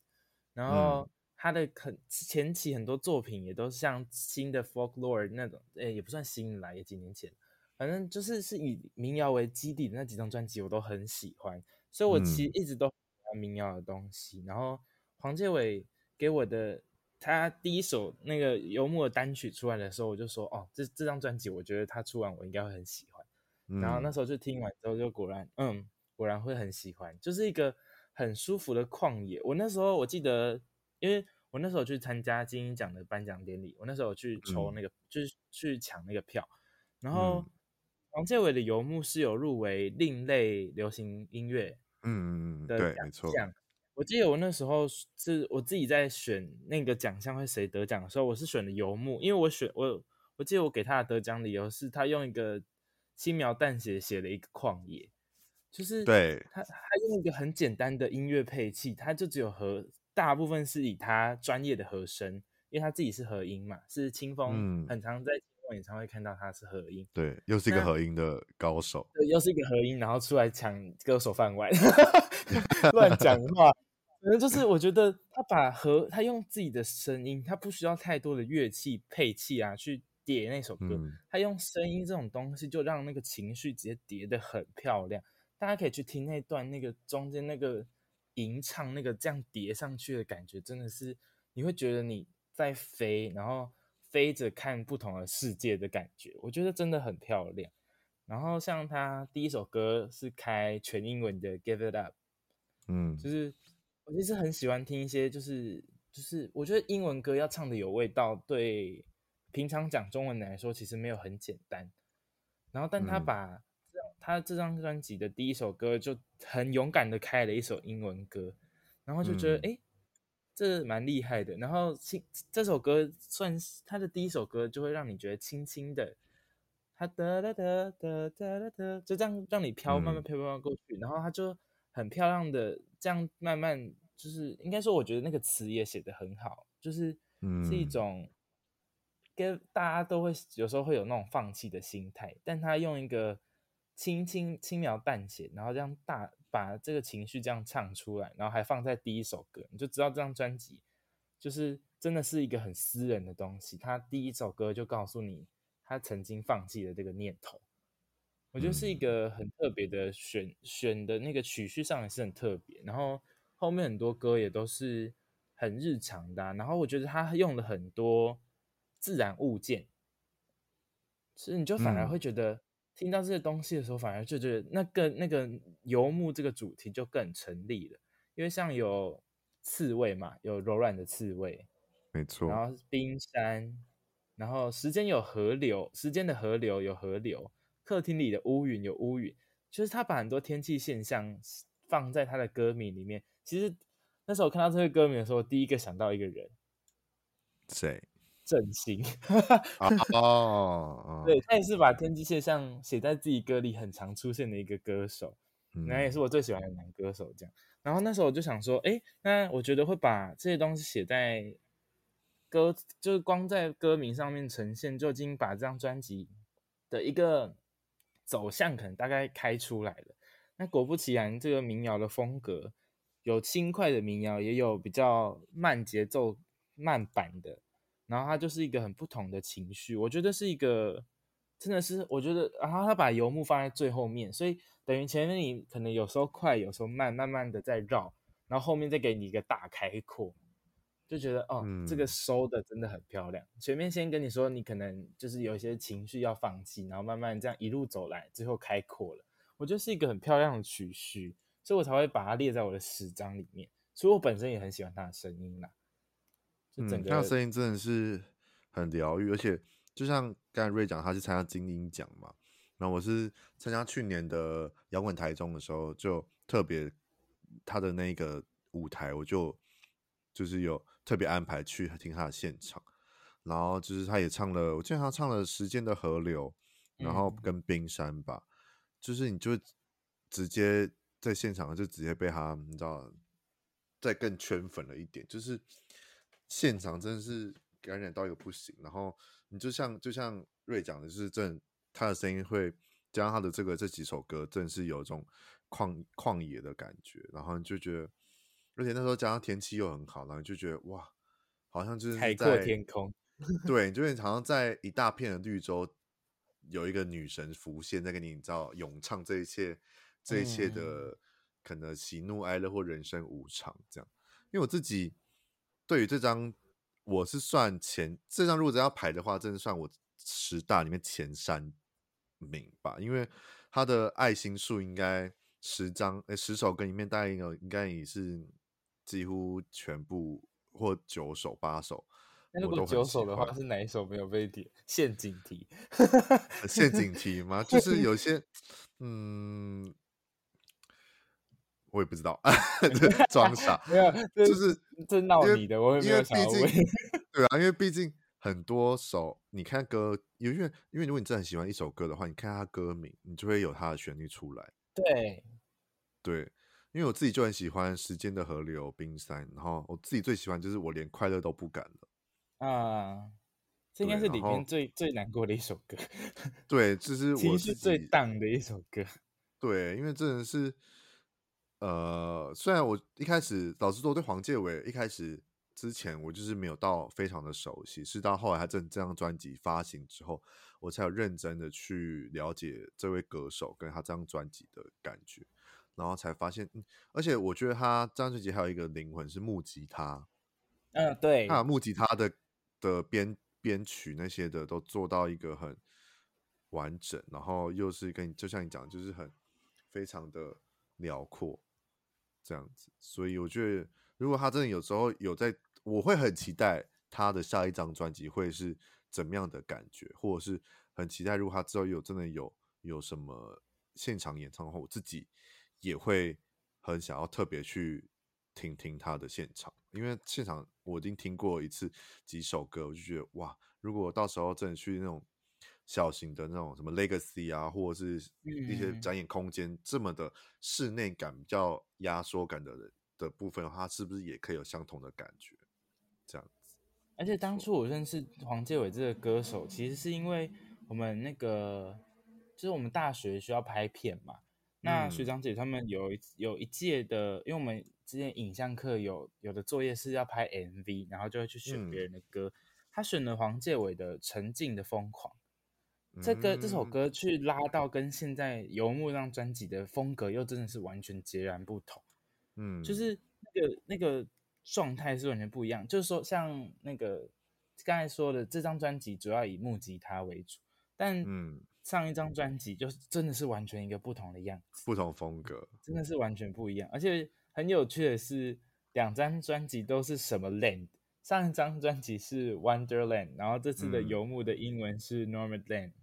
然后他的很前期很多作品也都是像新的 Folklore 那种，诶，也不算新来，也几年前，反正就是是以民谣为基底的那几张专辑我都很喜欢，所以我其实一直都喜欢民谣的东西，然后黄建伟给我的。他第一首那个游牧的单曲出来的时候，我就说哦，这这张专辑我觉得他出完我应该会很喜欢。嗯、然后那时候就听完之后就果然，嗯，果然会很喜欢，就是一个很舒服的旷野。我那时候我记得，因为我那时候去参加金鹰奖的颁奖典礼，我那时候去抽那个，嗯、就是去抢那个票。然后王建伟的游牧是有入围另类流行音乐，嗯嗯嗯，对，没错。我记得我那时候是我自己在选那个奖项会谁得奖的时候，我是选的游牧，因为我选我我记得我给他的得奖理由是他用一个轻描淡写写了一个旷野，就是对他他用一个很简单的音乐配器，他就只有和大部分是以他专业的和声，因为他自己是和音嘛，是清风，嗯，很常在清风演唱会看到他是和音，对，又是一。个和音的高手，对，又是一个和音，然后出来抢歌手饭碗，乱讲话。可能就是我觉得他把和他用自己的声音，他不需要太多的乐器配器啊去叠那首歌，嗯、他用声音这种东西就让那个情绪直接叠的很漂亮。大家可以去听那段那个中间那个吟唱那个这样叠上去的感觉，真的是你会觉得你在飞，然后飞着看不同的世界的感觉，我觉得真的很漂亮。然后像他第一首歌是开全英文的《Give It Up》，嗯，就是。我其实很喜欢听一些，就是就是，我觉得英文歌要唱的有味道，对平常讲中文来说，其实没有很简单。然后，但他把这他这张专辑的第一首歌就很勇敢的开了一首英文歌，然后就觉得哎、嗯欸，这蛮厉害的。然后轻这首歌算是他的第一首歌，就会让你觉得轻轻的，他哒哒哒哒哒哒，就这样让你飘，慢慢飘慢慢过去，然后他就。很漂亮的，这样慢慢就是应该说，我觉得那个词也写得很好，就是是一种跟大家都会有时候会有那种放弃的心态，但他用一个轻轻轻描淡写，然后这样大把这个情绪这样唱出来，然后还放在第一首歌，你就知道这张专辑就是真的是一个很私人的东西。他第一首歌就告诉你他曾经放弃的这个念头，我觉得是一个很特别的选、嗯、选的那个曲序上也是很特别，然后后面很多歌也都是很日常的、啊，然后我觉得他用了很多自然物件，所以你就反而会觉得、嗯、听到这些东西的时候，反而就觉得那个那个游牧这个主题就更成立了，因为像有刺猬嘛，有柔软的刺猬，没错，然后冰山，然后时间有河流，时间的河流有河流。客厅里的乌云有乌云，就是他把很多天气现象放在他的歌名里面。其实那时候我看到这个歌名的时候，第一个想到一个人，谁？郑兴。哦，对，他也是把天气现象写在自己歌里，很常出现的一个歌手，那、嗯、也是我最喜欢的男歌手。这样，然后那时候我就想说，哎，那我觉得会把这些东西写在歌，就是光在歌名上面呈现，就已经把这张专辑的一个。走向可能大概开出来了，那果不其然，这个民谣的风格有轻快的民谣，也有比较慢节奏、慢板的，然后它就是一个很不同的情绪。我觉得是一个，真的是，我觉得，然后他把游牧放在最后面，所以等于前面你可能有时候快，有时候慢，慢慢的在绕，然后后面再给你一个大开阔。就觉得哦、嗯，这个收的真的很漂亮。前面先跟你说，你可能就是有一些情绪要放弃，然后慢慢这样一路走来，最后开阔了。我觉得是一个很漂亮的曲序，所以我才会把它列在我的十章里面。所以我本身也很喜欢他的声音啦。就整个、嗯、他的声音真的是很疗愈，而且就像刚才瑞讲，他是参加金音奖嘛，然后我是参加去年的摇滚台中的时候，就特别他的那个舞台，我就就是有。特别安排去听他的现场，然后就是他也唱了，我记得他唱了《时间的河流》，然后跟《冰山》吧，嗯、就是你就直接在现场就直接被他，你知道，再更圈粉了一点，就是现场真的是感染到一个不行。然后你就像就像瑞讲的，就是真他的声音会加上他的这个这几首歌，真的是有一种旷旷野的感觉，然后你就觉得。而且那时候加上天气又很好，然后就觉得哇，好像就是在海阔天空。对，就是好像在一大片的绿洲，有一个女神浮现，在跟你，你知道咏唱这一切，这一切的可能喜怒哀乐或人生无常这样。因为我自己对于这张，我是算前这张，如果真要排的话，真的算我十大里面前三名吧。因为他的爱心数应该十张，哎，十首歌里面大概有应该也是。几乎全部或九首八首，那如果九首的话，是哪一首没有被点？陷阱题？陷阱题吗？就 是有些，嗯，我也不知道，装傻没有，就是这闹你的，我也没有想问。对啊，因为毕竟很多首，你看歌，因为因为如果你真的很喜欢一首歌的话，你看它歌名，你就会有它的旋律出来。对，对。因为我自己就很喜欢《时间的河流》、冰山，然后我自己最喜欢就是我连快乐都不敢了。啊，这应该是里面最最难过的一首歌。对，这、就是 我情绪最荡的一首歌。对，因为真的是，呃，虽然我一开始老实说对黄建伟一开始之前我就是没有到非常的熟悉，是到后来他这这张专辑发行之后，我才有认真的去了解这位歌手跟他这张专辑的感觉。然后才发现，嗯，而且我觉得他这张专辑还有一个灵魂是木吉他，嗯，对，他木吉他的的编编曲那些的都做到一个很完整，然后又是跟你就像你讲，就是很非常的辽阔这样子，所以我觉得如果他真的有时候有在，我会很期待他的下一张专辑会是怎么样的感觉，或者是很期待如果他之后有真的有有什么现场演唱的话，我自己。也会很想要特别去听听他的现场，因为现场我已经听过一次几首歌，我就觉得哇，如果到时候真的去那种小型的那种什么 Legacy 啊，或者是一些展演空间这么的室内感比较压缩感的的部分的话，是不是也可以有相同的感觉？这样子。而且当初我认识黄建伟这个歌手，其实是因为我们那个就是我们大学需要拍片嘛。那学长姐他们有一有一届的，因为我们之前影像课有有的作业是要拍 MV，然后就会去选别人的歌。嗯、他选了黄介伟的《沉静的疯狂》，这个这首歌去拉到跟现在游牧这张专辑的风格又真的是完全截然不同。嗯，就是那个那个状态是完全不一样。就是说，像那个刚才说的，这张专辑主要以木吉他为主，但上一张专辑就是真的是完全一个不同的样子，不同风格，真的是完全不一样。而且很有趣的是，两张专辑都是什么 land？上一张专辑是 Wonderland，然后这次的游牧的英文是 Nomadland。嗯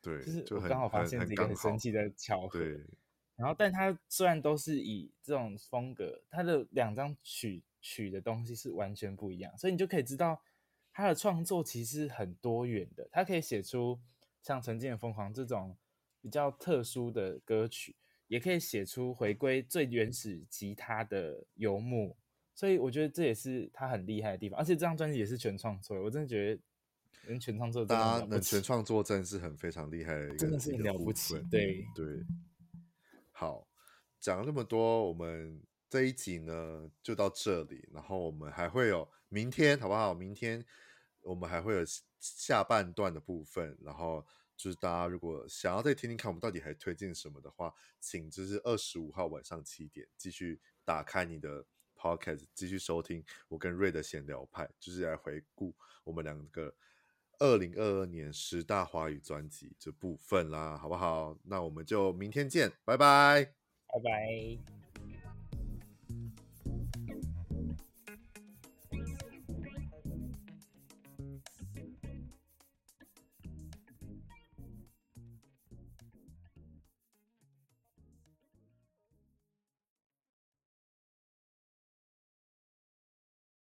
对，就是我刚好发现这个很神奇的巧合。对，然后，但它虽然都是以这种风格，它的两张曲曲的东西是完全不一样，所以你就可以知道他的创作其实很多元的。他可以写出像《曾经的疯狂》这种比较特殊的歌曲，也可以写出回归最原始吉他的游牧。所以我觉得这也是他很厉害的地方。而且这张专辑也是全创作，我真的觉得。能全创作，大家能全创作，真的是很非常厉害的一个，真的是很了不起。对对，好，讲了那么多，我们这一集呢就到这里，然后我们还会有明天，好不好？明天我们还会有下半段的部分，然后就是大家如果想要再听听看我们到底还推荐什么的话，请就是二十五号晚上七点继续打开你的 Podcast，继续收听我跟瑞的闲聊派，就是来回顾我们两个。二零二二年十大华语专辑这部分啦，好不好？那我们就明天见，拜拜，拜拜。